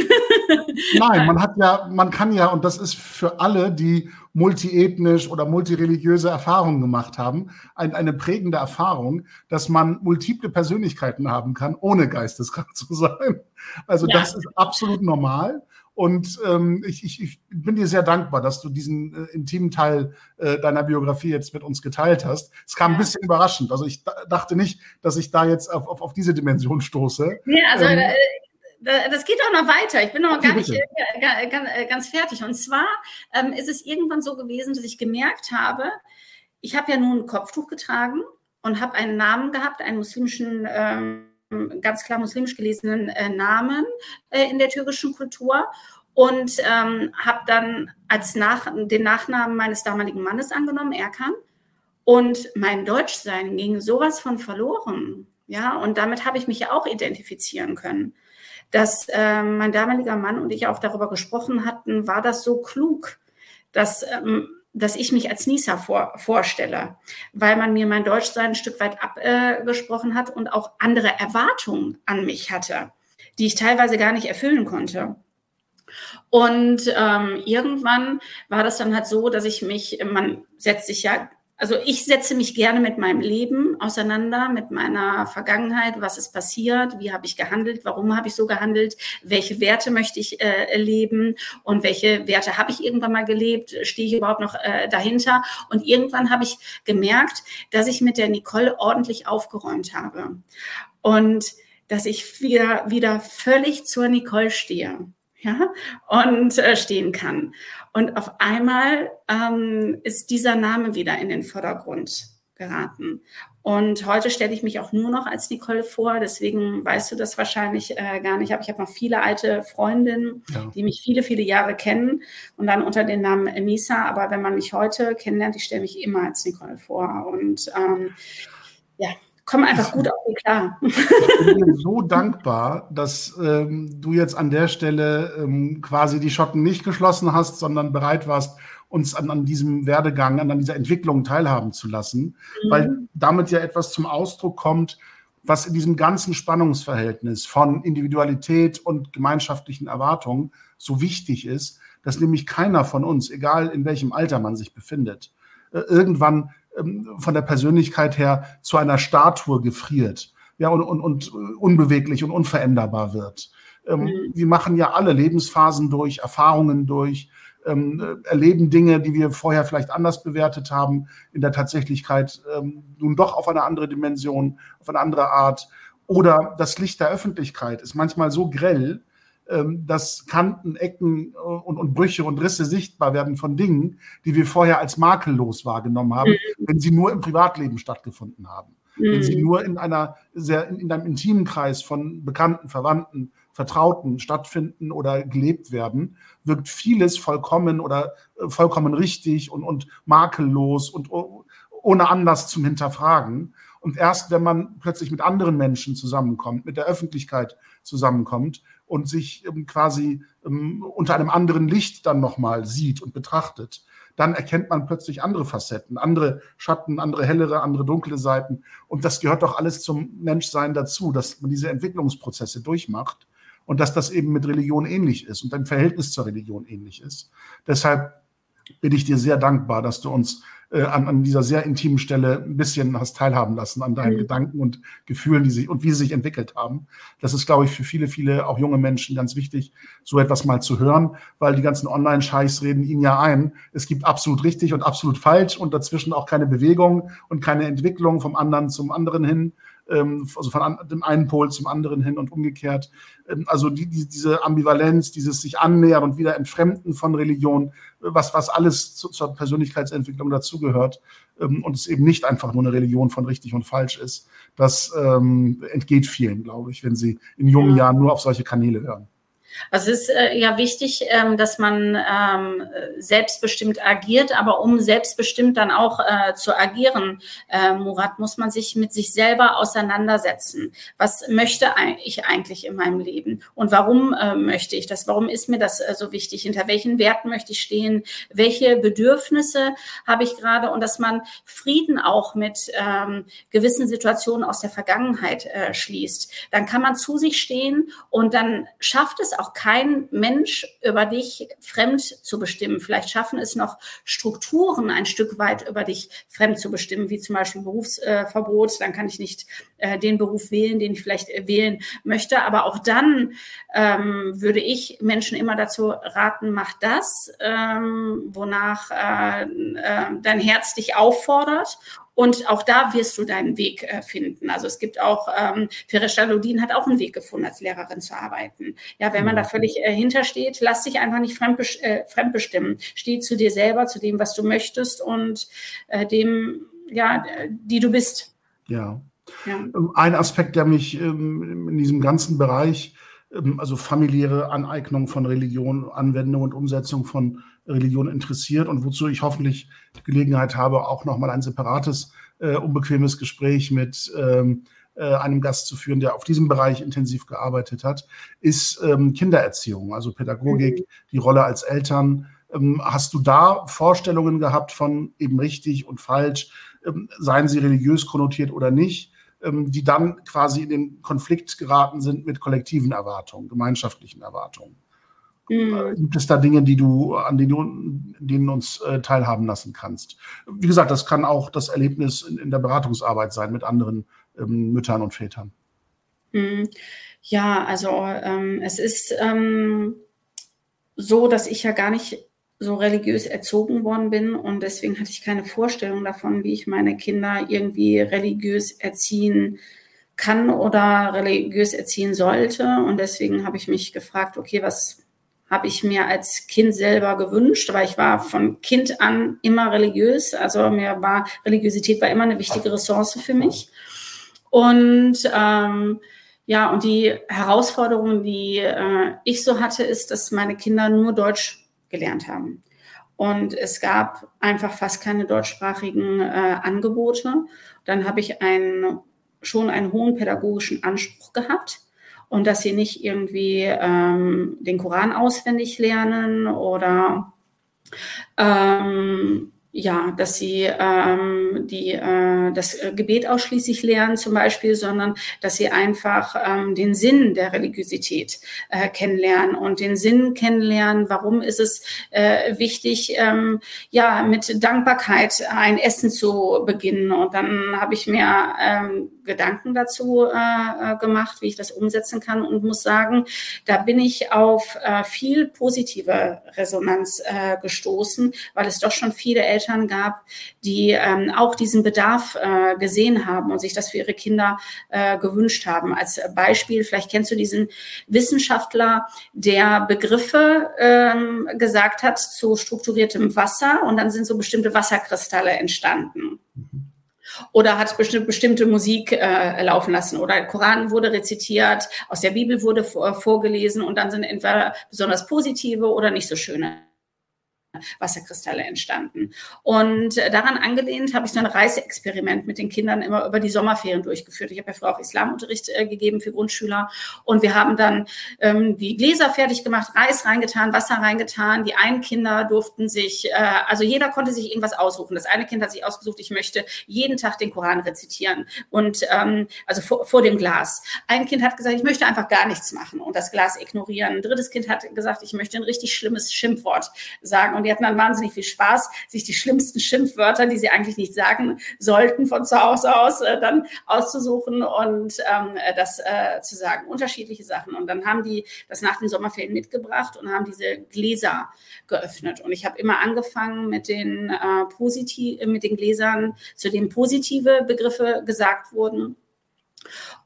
Nein, man hat ja, man kann ja, und das ist für alle, die multiethnisch oder multireligiöse Erfahrungen gemacht haben, ein, eine prägende Erfahrung, dass man multiple Persönlichkeiten haben kann, ohne geisteskrank zu sein. Also ja. das ist absolut normal. Und ähm, ich, ich, ich bin dir sehr dankbar, dass du diesen äh, intimen Teil äh, deiner Biografie jetzt mit uns geteilt hast. Es kam ein bisschen überraschend. Also ich dachte nicht, dass ich da jetzt auf, auf, auf diese Dimension stoße. Ja, also ähm, äh, das geht auch noch weiter. Ich bin noch gar nicht äh, ganz fertig. Und zwar ähm, ist es irgendwann so gewesen, dass ich gemerkt habe, ich habe ja nun ein Kopftuch getragen und habe einen Namen gehabt, einen muslimischen, ähm, ganz klar muslimisch gelesenen äh, Namen äh, in der türkischen Kultur und ähm, habe dann als nach, den Nachnamen meines damaligen Mannes angenommen, Erkan. Und mein Deutschsein ging sowas von verloren. Ja, und damit habe ich mich ja auch identifizieren können dass äh, mein damaliger Mann und ich auch darüber gesprochen hatten, war das so klug, dass, ähm, dass ich mich als Nisa vor, vorstelle, weil man mir mein Deutschsein ein Stück weit abgesprochen äh, hat und auch andere Erwartungen an mich hatte, die ich teilweise gar nicht erfüllen konnte. Und ähm, irgendwann war das dann halt so, dass ich mich, man setzt sich ja also ich setze mich gerne mit meinem Leben auseinander, mit meiner Vergangenheit, was ist passiert, wie habe ich gehandelt, warum habe ich so gehandelt, welche Werte möchte ich äh, leben und welche Werte habe ich irgendwann mal gelebt, stehe ich überhaupt noch äh, dahinter. Und irgendwann habe ich gemerkt, dass ich mit der Nicole ordentlich aufgeräumt habe. Und dass ich wieder, wieder völlig zur Nicole stehe ja, und äh, stehen kann. Und auf einmal ähm, ist dieser Name wieder in den Vordergrund geraten. Und heute stelle ich mich auch nur noch als Nicole vor, deswegen weißt du das wahrscheinlich äh, gar nicht. Aber ich habe noch viele alte Freundinnen, ja. die mich viele, viele Jahre kennen und dann unter dem Namen Nisa. Aber wenn man mich heute kennenlernt, ich stelle mich immer als Nicole vor. Und ähm, ja, komme einfach gut auf ihn klar. Ich bin so dankbar, dass ähm, du jetzt an der Stelle ähm, quasi die Schotten nicht geschlossen hast, sondern bereit warst, uns an, an diesem Werdegang, an, an dieser Entwicklung teilhaben zu lassen, mhm. weil damit ja etwas zum Ausdruck kommt, was in diesem ganzen Spannungsverhältnis von Individualität und gemeinschaftlichen Erwartungen so wichtig ist, dass nämlich keiner von uns, egal in welchem Alter man sich befindet, äh, irgendwann von der Persönlichkeit her zu einer Statue gefriert ja, und, und, und unbeweglich und unveränderbar wird. Ähm, mhm. Wir machen ja alle Lebensphasen durch, Erfahrungen durch, ähm, erleben Dinge, die wir vorher vielleicht anders bewertet haben, in der Tatsächlichkeit ähm, nun doch auf eine andere Dimension, auf eine andere Art. Oder das Licht der Öffentlichkeit ist manchmal so grell, ähm, dass Kanten, Ecken äh, und, und, Brüche und Risse sichtbar werden von Dingen, die wir vorher als makellos wahrgenommen haben, mhm. wenn sie nur im Privatleben stattgefunden haben. Mhm. Wenn sie mhm. nur in einer sehr, in, in einem intimen Kreis von Bekannten, Verwandten, Vertrauten stattfinden oder gelebt werden, wirkt vieles vollkommen oder äh, vollkommen richtig und, und makellos und ohne Anlass zum Hinterfragen. Und erst wenn man plötzlich mit anderen Menschen zusammenkommt, mit der Öffentlichkeit zusammenkommt, und sich ähm, quasi ähm, unter einem anderen Licht dann nochmal sieht und betrachtet, dann erkennt man plötzlich andere Facetten, andere Schatten, andere hellere, andere dunkle Seiten. Und das gehört doch alles zum Menschsein dazu, dass man diese Entwicklungsprozesse durchmacht und dass das eben mit Religion ähnlich ist und ein Verhältnis zur Religion ähnlich ist. Deshalb bin ich dir sehr dankbar, dass du uns äh, an, an dieser sehr intimen Stelle ein bisschen hast teilhaben lassen an deinen mhm. Gedanken und Gefühlen, die sich und wie sie sich entwickelt haben. Das ist, glaube ich, für viele, viele auch junge Menschen ganz wichtig, so etwas mal zu hören, weil die ganzen Online-Scheiß reden ihnen ja ein. Es gibt absolut richtig und absolut falsch und dazwischen auch keine Bewegung und keine Entwicklung vom anderen zum anderen hin also von dem einen Pol zum anderen hin und umgekehrt. Ähm, also die, die, diese Ambivalenz, dieses sich annähern und wieder entfremden von Religion, was, was alles zu, zur Persönlichkeitsentwicklung dazugehört ähm, und es eben nicht einfach nur eine Religion von richtig und falsch ist, das ähm, entgeht vielen, glaube ich, wenn sie in jungen Jahren nur auf solche Kanäle hören. Also es ist äh, ja wichtig, ähm, dass man ähm, selbstbestimmt agiert, aber um selbstbestimmt dann auch äh, zu agieren, äh, Murat, muss man sich mit sich selber auseinandersetzen. Was möchte ich eigentlich in meinem Leben und warum äh, möchte ich das? Warum ist mir das äh, so wichtig? Hinter welchen Werten möchte ich stehen? Welche Bedürfnisse habe ich gerade? Und dass man Frieden auch mit ähm, gewissen Situationen aus der Vergangenheit äh, schließt. Dann kann man zu sich stehen und dann schafft es auch kein Mensch über dich fremd zu bestimmen. Vielleicht schaffen es noch Strukturen ein Stück weit über dich fremd zu bestimmen, wie zum Beispiel Berufsverbot. Dann kann ich nicht äh, den Beruf wählen, den ich vielleicht äh, wählen möchte. Aber auch dann ähm, würde ich Menschen immer dazu raten, mach das, ähm, wonach äh, äh, dein Herz dich auffordert und auch da wirst du deinen Weg äh, finden. Also es gibt auch, ähm, Feresha Lodin hat auch einen Weg gefunden, als Lehrerin zu arbeiten. Ja, wenn man da mhm. völlig äh, hintersteht, lass dich einfach nicht fremdbes äh, fremdbestimmen. Steh zu dir selber, zu dem, was du möchtest und äh, dem, ja, die du bist. Ja. Ja. Ähm, ein Aspekt, der mich ähm, in diesem ganzen Bereich ähm, also familiäre Aneignung von Religion, Anwendung und Umsetzung von Religion interessiert und wozu ich hoffentlich die Gelegenheit habe, auch nochmal ein separates, äh, unbequemes Gespräch mit äh, einem Gast zu führen, der auf diesem Bereich intensiv gearbeitet hat, ist Kindererziehung, also Pädagogik, mhm. die Rolle als Eltern. Hast du da Vorstellungen gehabt von eben richtig und falsch, seien sie religiös konnotiert oder nicht? Ähm, die dann quasi in den Konflikt geraten sind mit kollektiven Erwartungen, gemeinschaftlichen Erwartungen. Mhm. Gibt es da Dinge, die du, an denen du denen uns äh, teilhaben lassen kannst? Wie gesagt, das kann auch das Erlebnis in, in der Beratungsarbeit sein mit anderen ähm, Müttern und Vätern. Mhm. Ja, also ähm, es ist ähm, so, dass ich ja gar nicht so religiös erzogen worden bin und deswegen hatte ich keine Vorstellung davon, wie ich meine Kinder irgendwie religiös erziehen kann oder religiös erziehen sollte. Und deswegen habe ich mich gefragt, okay, was habe ich mir als Kind selber gewünscht, weil ich war von Kind an immer religiös. Also mir war Religiosität war immer eine wichtige Ressource für mich. Und ähm, ja, und die Herausforderung, die äh, ich so hatte, ist, dass meine Kinder nur Deutsch gelernt haben. Und es gab einfach fast keine deutschsprachigen äh, Angebote. Dann habe ich einen, schon einen hohen pädagogischen Anspruch gehabt und dass sie nicht irgendwie ähm, den Koran auswendig lernen oder ähm, ja, dass sie ähm, die, äh, das Gebet ausschließlich lernen zum Beispiel, sondern dass sie einfach ähm, den Sinn der Religiosität äh, kennenlernen und den Sinn kennenlernen, warum ist es äh, wichtig, ähm, ja, mit Dankbarkeit ein Essen zu beginnen. Und dann habe ich mir ähm, Gedanken dazu äh, äh, gemacht, wie ich das umsetzen kann und muss sagen, da bin ich auf äh, viel positive Resonanz äh, gestoßen, weil es doch schon viele Eltern gab, die ähm, auch diesen Bedarf äh, gesehen haben und sich das für ihre Kinder äh, gewünscht haben. Als Beispiel, vielleicht kennst du diesen Wissenschaftler, der Begriffe ähm, gesagt hat zu strukturiertem Wasser und dann sind so bestimmte Wasserkristalle entstanden. Oder hat bestimmt, bestimmte Musik äh, laufen lassen oder Koran wurde rezitiert, aus der Bibel wurde vor, vorgelesen und dann sind entweder besonders positive oder nicht so schöne Wasserkristalle entstanden. Und äh, daran angelehnt habe ich so ein Reiseexperiment mit den Kindern immer über die Sommerferien durchgeführt. Ich habe ja früher auch Islamunterricht äh, gegeben für Grundschüler und wir haben dann ähm, die Gläser fertig gemacht, Reis reingetan, Wasser reingetan. Die einen Kinder durften sich, äh, also jeder konnte sich irgendwas aussuchen. Das eine Kind hat sich ausgesucht, ich möchte jeden Tag den Koran rezitieren und ähm, also vor, vor dem Glas. Ein Kind hat gesagt, ich möchte einfach gar nichts machen und das Glas ignorieren. Ein drittes Kind hat gesagt, ich möchte ein richtig schlimmes Schimpfwort sagen und die hatten dann wahnsinnig viel Spaß, sich die schlimmsten Schimpfwörter, die sie eigentlich nicht sagen sollten, von zu Hause aus äh, dann auszusuchen und ähm, das äh, zu sagen. Unterschiedliche Sachen. Und dann haben die das nach den Sommerferien mitgebracht und haben diese Gläser geöffnet. Und ich habe immer angefangen mit den äh, positiv, mit den Gläsern, zu denen positive Begriffe gesagt wurden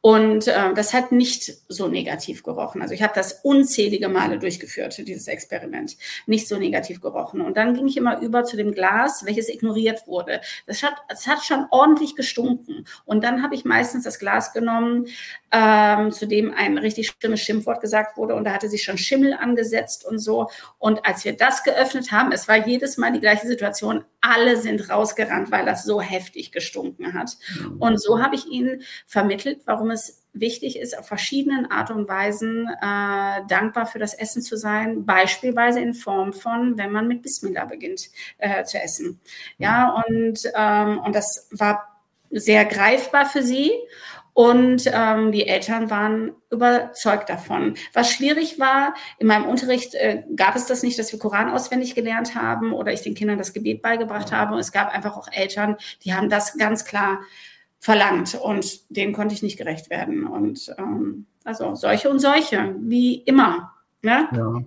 und äh, das hat nicht so negativ gerochen. Also ich habe das unzählige Male durchgeführt, dieses Experiment. Nicht so negativ gerochen. Und dann ging ich immer über zu dem Glas, welches ignoriert wurde. Das hat, das hat schon ordentlich gestunken. Und dann habe ich meistens das Glas genommen, ähm, zu dem ein richtig schlimmes Schimpfwort gesagt wurde. Und da hatte sich schon Schimmel angesetzt und so. Und als wir das geöffnet haben, es war jedes Mal die gleiche Situation. Alle sind rausgerannt, weil das so heftig gestunken hat. Mhm. Und so habe ich ihnen vermittelt, warum es wichtig ist, auf verschiedenen Art und Weisen äh, dankbar für das Essen zu sein, beispielsweise in Form von, wenn man mit Bismillah beginnt äh, zu essen. Ja, und, ähm, und das war sehr greifbar für sie. Und ähm, die Eltern waren überzeugt davon. Was schwierig war, in meinem Unterricht äh, gab es das nicht, dass wir Koran auswendig gelernt haben oder ich den Kindern das Gebet beigebracht habe. Und es gab einfach auch Eltern, die haben das ganz klar verlangt und dem konnte ich nicht gerecht werden. Und ähm, also solche und solche, wie immer. Ne? Ja.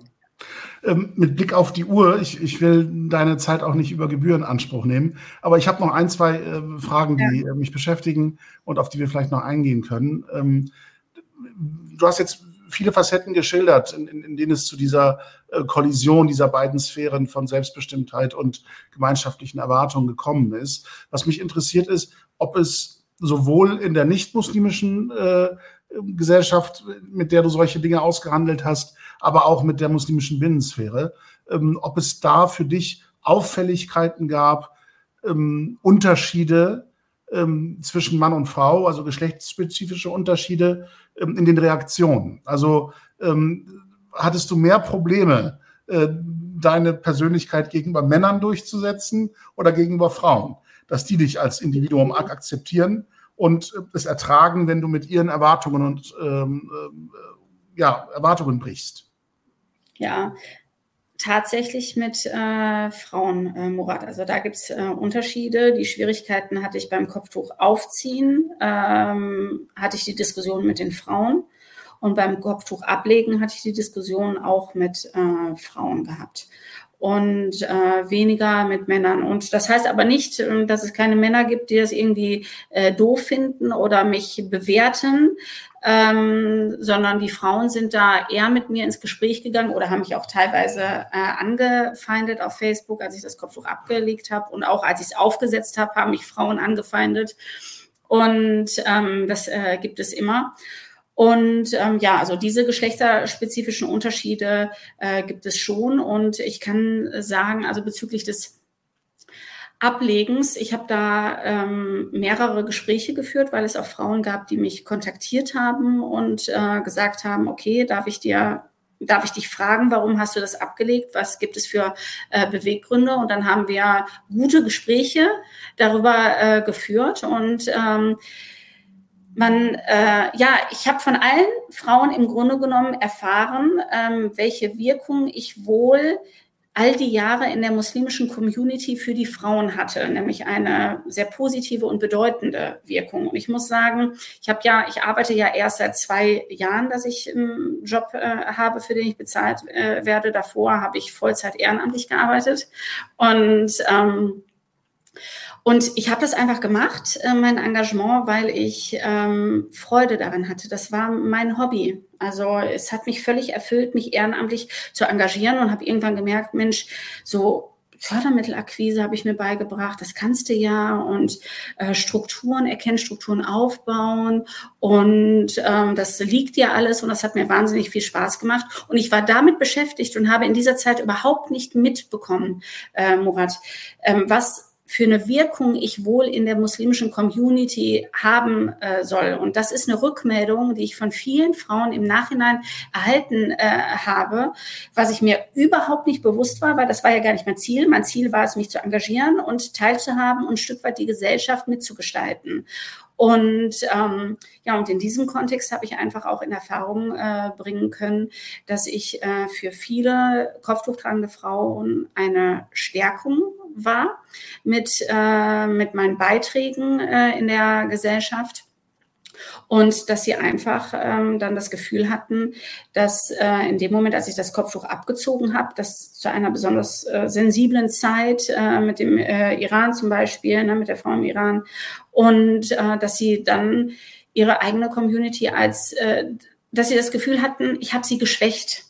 Ähm, mit Blick auf die Uhr, ich, ich will deine Zeit auch nicht über Gebühren Anspruch nehmen, aber ich habe noch ein, zwei äh, Fragen, die ja. äh, mich beschäftigen und auf die wir vielleicht noch eingehen können. Ähm, du hast jetzt viele Facetten geschildert, in, in, in denen es zu dieser äh, Kollision dieser beiden Sphären von Selbstbestimmtheit und gemeinschaftlichen Erwartungen gekommen ist. Was mich interessiert ist, ob es sowohl in der nicht-muslimischen äh, Gesellschaft, mit der du solche Dinge ausgehandelt hast, aber auch mit der muslimischen Binnensphäre, ähm, ob es da für dich Auffälligkeiten gab, ähm, Unterschiede ähm, zwischen Mann und Frau, also geschlechtsspezifische Unterschiede ähm, in den Reaktionen. Also ähm, hattest du mehr Probleme, äh, deine Persönlichkeit gegenüber Männern durchzusetzen oder gegenüber Frauen? Dass die dich als Individuum akzeptieren und äh, es ertragen, wenn du mit ihren Erwartungen und ähm, äh, ja, Erwartungen brichst. Ja, tatsächlich mit äh, Frauen, äh, Murat. Also da gibt es äh, Unterschiede. Die Schwierigkeiten hatte ich beim Kopftuch aufziehen, ähm, hatte ich die Diskussion mit den Frauen. Und beim Kopftuch ablegen hatte ich die Diskussion auch mit äh, Frauen gehabt und äh, weniger mit Männern. Und das heißt aber nicht, ähm, dass es keine Männer gibt, die das irgendwie äh, doof finden oder mich bewerten, ähm, sondern die Frauen sind da eher mit mir ins Gespräch gegangen oder haben mich auch teilweise äh, angefeindet auf Facebook, als ich das Kopftuch abgelegt habe und auch als ich es aufgesetzt habe, haben mich Frauen angefeindet. Und ähm, das äh, gibt es immer. Und ähm, ja, also diese geschlechterspezifischen Unterschiede äh, gibt es schon. Und ich kann sagen, also bezüglich des Ablegens, ich habe da ähm, mehrere Gespräche geführt, weil es auch Frauen gab, die mich kontaktiert haben und äh, gesagt haben, okay, darf ich dir darf ich dich fragen, warum hast du das abgelegt? Was gibt es für äh, Beweggründe? Und dann haben wir gute Gespräche darüber äh, geführt und ähm, man, äh, ja, ich habe von allen Frauen im Grunde genommen erfahren, ähm, welche Wirkung ich wohl all die Jahre in der muslimischen Community für die Frauen hatte, nämlich eine sehr positive und bedeutende Wirkung. Und ich muss sagen, ich habe ja, ich arbeite ja erst seit zwei Jahren, dass ich einen Job äh, habe, für den ich bezahlt äh, werde. Davor habe ich Vollzeit ehrenamtlich gearbeitet und ähm, und ich habe das einfach gemacht, äh, mein Engagement, weil ich ähm, Freude daran hatte. Das war mein Hobby. Also es hat mich völlig erfüllt, mich ehrenamtlich zu engagieren und habe irgendwann gemerkt, Mensch, so Fördermittelakquise habe ich mir beigebracht, das kannst du ja und äh, Strukturen erkennen, Strukturen aufbauen und ähm, das liegt dir alles und das hat mir wahnsinnig viel Spaß gemacht und ich war damit beschäftigt und habe in dieser Zeit überhaupt nicht mitbekommen, äh, Murat, ähm, was für eine Wirkung ich wohl in der muslimischen Community haben äh, soll. Und das ist eine Rückmeldung, die ich von vielen Frauen im Nachhinein erhalten äh, habe, was ich mir überhaupt nicht bewusst war, weil das war ja gar nicht mein Ziel. Mein Ziel war es, mich zu engagieren und teilzuhaben und ein Stück weit die Gesellschaft mitzugestalten. Und ähm, ja, und in diesem Kontext habe ich einfach auch in Erfahrung äh, bringen können, dass ich äh, für viele kopftuchtragende Frauen eine Stärkung war mit, äh, mit meinen Beiträgen äh, in der Gesellschaft und dass sie einfach ähm, dann das Gefühl hatten, dass äh, in dem Moment, als ich das Kopftuch abgezogen habe, das zu einer besonders äh, sensiblen Zeit äh, mit dem äh, Iran zum Beispiel, ne, mit der Frau im Iran, und äh, dass sie dann ihre eigene Community als, äh, dass sie das Gefühl hatten, ich habe sie geschwächt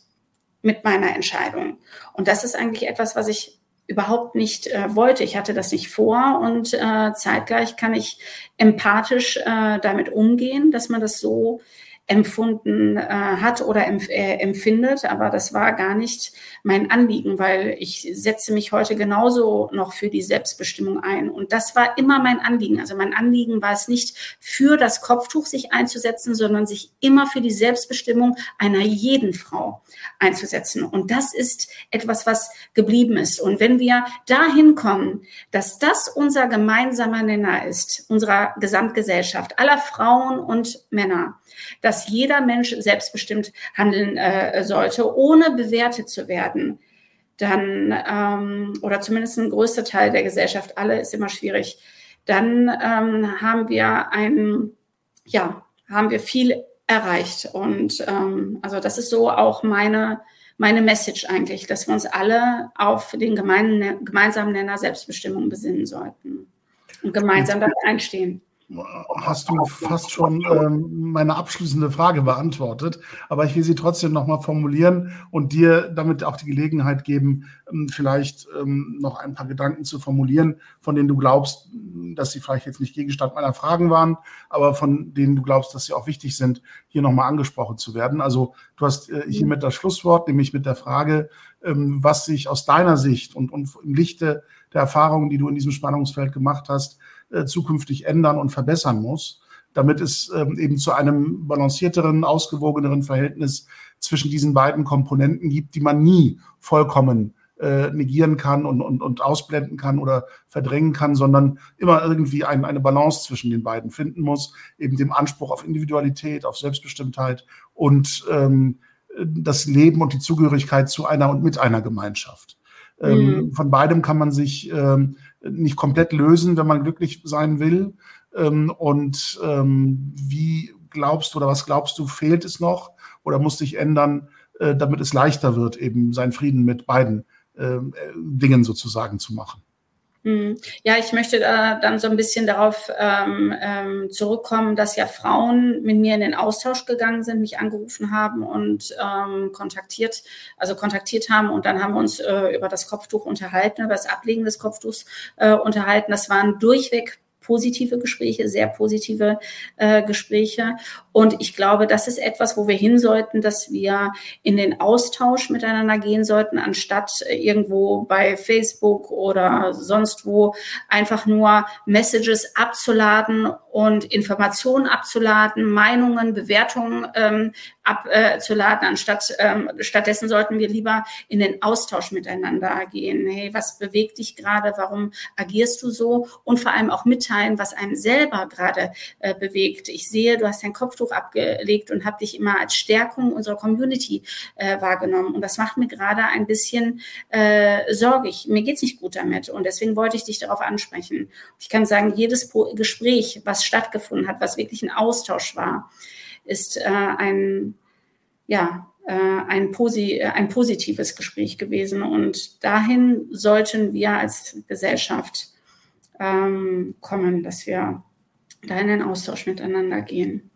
mit meiner Entscheidung. Und das ist eigentlich etwas, was ich überhaupt nicht äh, wollte. Ich hatte das nicht vor und äh, zeitgleich kann ich empathisch äh, damit umgehen, dass man das so empfunden äh, hat oder empf äh, empfindet, aber das war gar nicht mein Anliegen, weil ich setze mich heute genauso noch für die Selbstbestimmung ein. Und das war immer mein Anliegen. Also mein Anliegen war es nicht, für das Kopftuch sich einzusetzen, sondern sich immer für die Selbstbestimmung einer jeden Frau einzusetzen. Und das ist etwas, was geblieben ist. Und wenn wir dahin kommen, dass das unser gemeinsamer Nenner ist, unserer Gesamtgesellschaft, aller Frauen und Männer, dass jeder Mensch selbstbestimmt handeln äh, sollte, ohne bewertet zu werden, dann, ähm, oder zumindest ein größter Teil der Gesellschaft, alle ist immer schwierig, dann ähm, haben wir ein, ja, haben wir viel erreicht. Und ähm, also das ist so auch meine, meine Message eigentlich, dass wir uns alle auf den gemeinen, gemeinsamen Nenner Selbstbestimmung besinnen sollten und gemeinsam dafür einstehen hast du fast schon ähm, meine abschließende Frage beantwortet. Aber ich will sie trotzdem nochmal formulieren und dir damit auch die Gelegenheit geben, ähm, vielleicht ähm, noch ein paar Gedanken zu formulieren, von denen du glaubst, dass sie vielleicht jetzt nicht Gegenstand meiner Fragen waren, aber von denen du glaubst, dass sie auch wichtig sind, hier nochmal angesprochen zu werden. Also du hast äh, hiermit das Schlusswort, nämlich mit der Frage, ähm, was sich aus deiner Sicht und, und im Lichte der Erfahrungen, die du in diesem Spannungsfeld gemacht hast, äh, zukünftig ändern und verbessern muss, damit es ähm, eben zu einem balancierteren, ausgewogeneren Verhältnis zwischen diesen beiden Komponenten gibt, die man nie vollkommen äh, negieren kann und, und, und ausblenden kann oder verdrängen kann, sondern immer irgendwie ein, eine Balance zwischen den beiden finden muss, eben dem Anspruch auf Individualität, auf Selbstbestimmtheit und ähm, das Leben und die Zugehörigkeit zu einer und mit einer Gemeinschaft. Ähm, mhm. Von beidem kann man sich ähm, nicht komplett lösen, wenn man glücklich sein will. Ähm, und ähm, wie glaubst du oder was glaubst du, fehlt es noch oder muss sich ändern, äh, damit es leichter wird, eben seinen Frieden mit beiden äh, Dingen sozusagen zu machen? Hm. Ja, ich möchte da dann so ein bisschen darauf ähm, ähm, zurückkommen, dass ja Frauen mit mir in den Austausch gegangen sind, mich angerufen haben und ähm, kontaktiert, also kontaktiert haben und dann haben wir uns äh, über das Kopftuch unterhalten, über das Ablegen des Kopftuchs äh, unterhalten. Das waren durchweg positive Gespräche, sehr positive äh, Gespräche. Und ich glaube, das ist etwas, wo wir hin sollten, dass wir in den Austausch miteinander gehen sollten, anstatt irgendwo bei Facebook oder sonst wo einfach nur Messages abzuladen und Informationen abzuladen, Meinungen, Bewertungen ähm, abzuladen, anstatt ähm, stattdessen sollten wir lieber in den Austausch miteinander gehen. Hey, was bewegt dich gerade? Warum agierst du so? Und vor allem auch mitteilen, was einen selber gerade äh, bewegt. Ich sehe, du hast dein Kopftuch abgelegt und habe dich immer als Stärkung unserer Community äh, wahrgenommen. Und das macht mir gerade ein bisschen äh, sorgig. Mir geht's nicht gut damit. Und deswegen wollte ich dich darauf ansprechen. Ich kann sagen, jedes Gespräch, was stattgefunden hat, was wirklich ein Austausch war, ist äh, ein, ja, äh, ein, posi ein positives Gespräch gewesen. Und dahin sollten wir als Gesellschaft ähm, kommen, dass wir da in den Austausch miteinander gehen.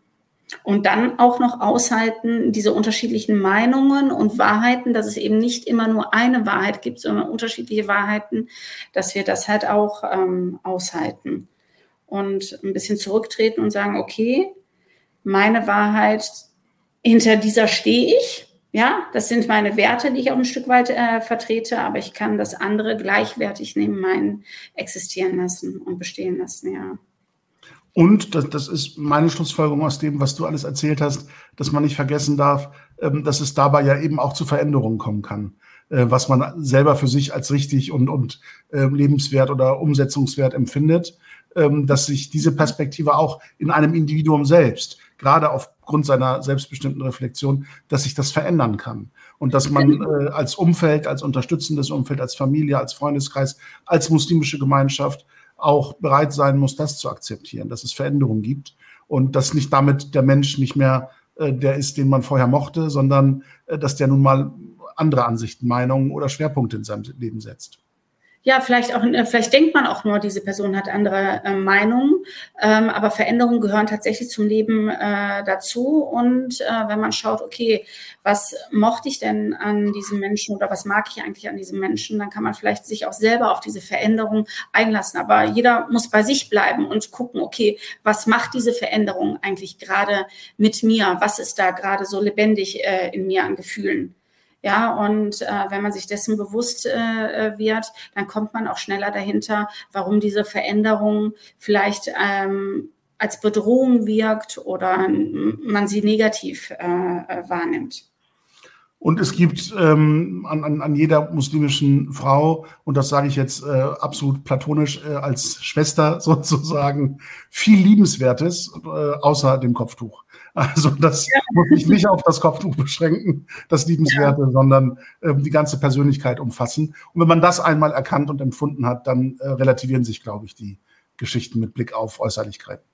Und dann auch noch aushalten, diese unterschiedlichen Meinungen und Wahrheiten, dass es eben nicht immer nur eine Wahrheit gibt, sondern unterschiedliche Wahrheiten, dass wir das halt auch ähm, aushalten. Und ein bisschen zurücktreten und sagen, okay, meine Wahrheit, hinter dieser stehe ich. Ja, das sind meine Werte, die ich auch ein Stück weit äh, vertrete, aber ich kann das andere gleichwertig neben meinen existieren lassen und bestehen lassen, ja. Und das, das ist meine Schlussfolgerung aus dem, was du alles erzählt hast, dass man nicht vergessen darf, ähm, dass es dabei ja eben auch zu Veränderungen kommen kann, äh, was man selber für sich als richtig und, und äh, lebenswert oder umsetzungswert empfindet dass sich diese Perspektive auch in einem Individuum selbst, gerade aufgrund seiner selbstbestimmten Reflexion, dass sich das verändern kann. Und dass man äh, als Umfeld, als unterstützendes Umfeld, als Familie, als Freundeskreis, als muslimische Gemeinschaft auch bereit sein muss, das zu akzeptieren, dass es Veränderungen gibt. Und dass nicht damit der Mensch nicht mehr äh, der ist, den man vorher mochte, sondern äh, dass der nun mal andere Ansichten, Meinungen oder Schwerpunkte in seinem Leben setzt ja, vielleicht auch, äh, vielleicht denkt man auch nur, diese Person hat andere äh, Meinungen, ähm, aber Veränderungen gehören tatsächlich zum Leben äh, dazu. Und äh, wenn man schaut, okay, was mochte ich denn an diesem Menschen oder was mag ich eigentlich an diesem Menschen, dann kann man vielleicht sich auch selber auf diese Veränderung einlassen. Aber jeder muss bei sich bleiben und gucken, okay, was macht diese Veränderung eigentlich gerade mit mir? Was ist da gerade so lebendig äh, in mir an Gefühlen? Ja, und äh, wenn man sich dessen bewusst äh, äh, wird, dann kommt man auch schneller dahinter, warum diese Veränderung vielleicht ähm, als Bedrohung wirkt oder man sie negativ äh, äh, wahrnimmt. Und es gibt ähm, an, an, jeder muslimischen Frau, und das sage ich jetzt äh, absolut platonisch äh, als Schwester sozusagen, viel Liebenswertes äh, außer dem Kopftuch. Also das ja. muss sich nicht auf das Kopftuch beschränken, das Liebenswerte, ja. sondern äh, die ganze Persönlichkeit umfassen. Und wenn man das einmal erkannt und empfunden hat, dann äh, relativieren sich, glaube ich, die Geschichten mit Blick auf Äußerlichkeiten.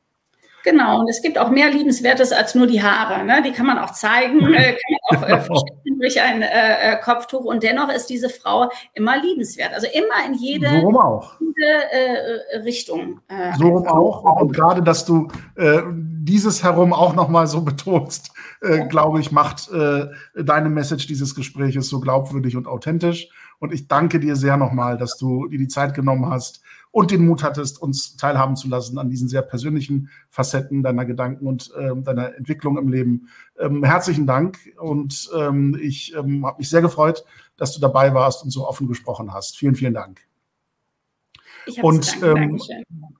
Genau, und es gibt auch mehr Liebenswertes als nur die Haare. Ne? Die kann man auch zeigen, äh, kann man auch äh, durch ein äh, äh, Kopftuch. Und dennoch ist diese Frau immer liebenswert. Also immer in jede, so auch. jede äh, Richtung. Äh, so rum auch. Und gerade, dass du dieses herum auch nochmal so betonst, glaube ich, macht deine Message dieses Gespräches so glaubwürdig und authentisch. Und ich danke dir sehr nochmal, dass du dir die Zeit genommen hast, und den Mut hattest, uns teilhaben zu lassen an diesen sehr persönlichen Facetten deiner Gedanken und äh, deiner Entwicklung im Leben. Ähm, herzlichen Dank und ähm, ich ähm, habe mich sehr gefreut, dass du dabei warst und so offen gesprochen hast. Vielen, vielen Dank. Und ähm,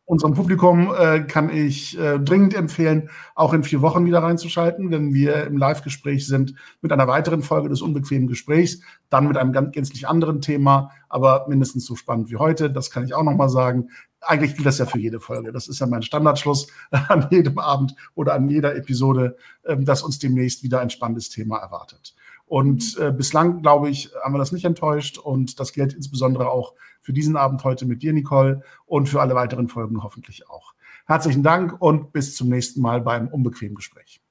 unserem Publikum äh, kann ich äh, dringend empfehlen, auch in vier Wochen wieder reinzuschalten, wenn wir im Live-Gespräch sind mit einer weiteren Folge des unbequemen Gesprächs, dann mit einem ganz gänzlich anderen Thema, aber mindestens so spannend wie heute. Das kann ich auch nochmal sagen. Eigentlich gilt das ja für jede Folge. Das ist ja mein Standardschluss an jedem Abend oder an jeder Episode, äh, dass uns demnächst wieder ein spannendes Thema erwartet. Und äh, bislang, glaube ich, haben wir das nicht enttäuscht. Und das gilt insbesondere auch für diesen Abend heute mit dir, Nicole, und für alle weiteren Folgen hoffentlich auch. Herzlichen Dank und bis zum nächsten Mal beim unbequemen Gespräch.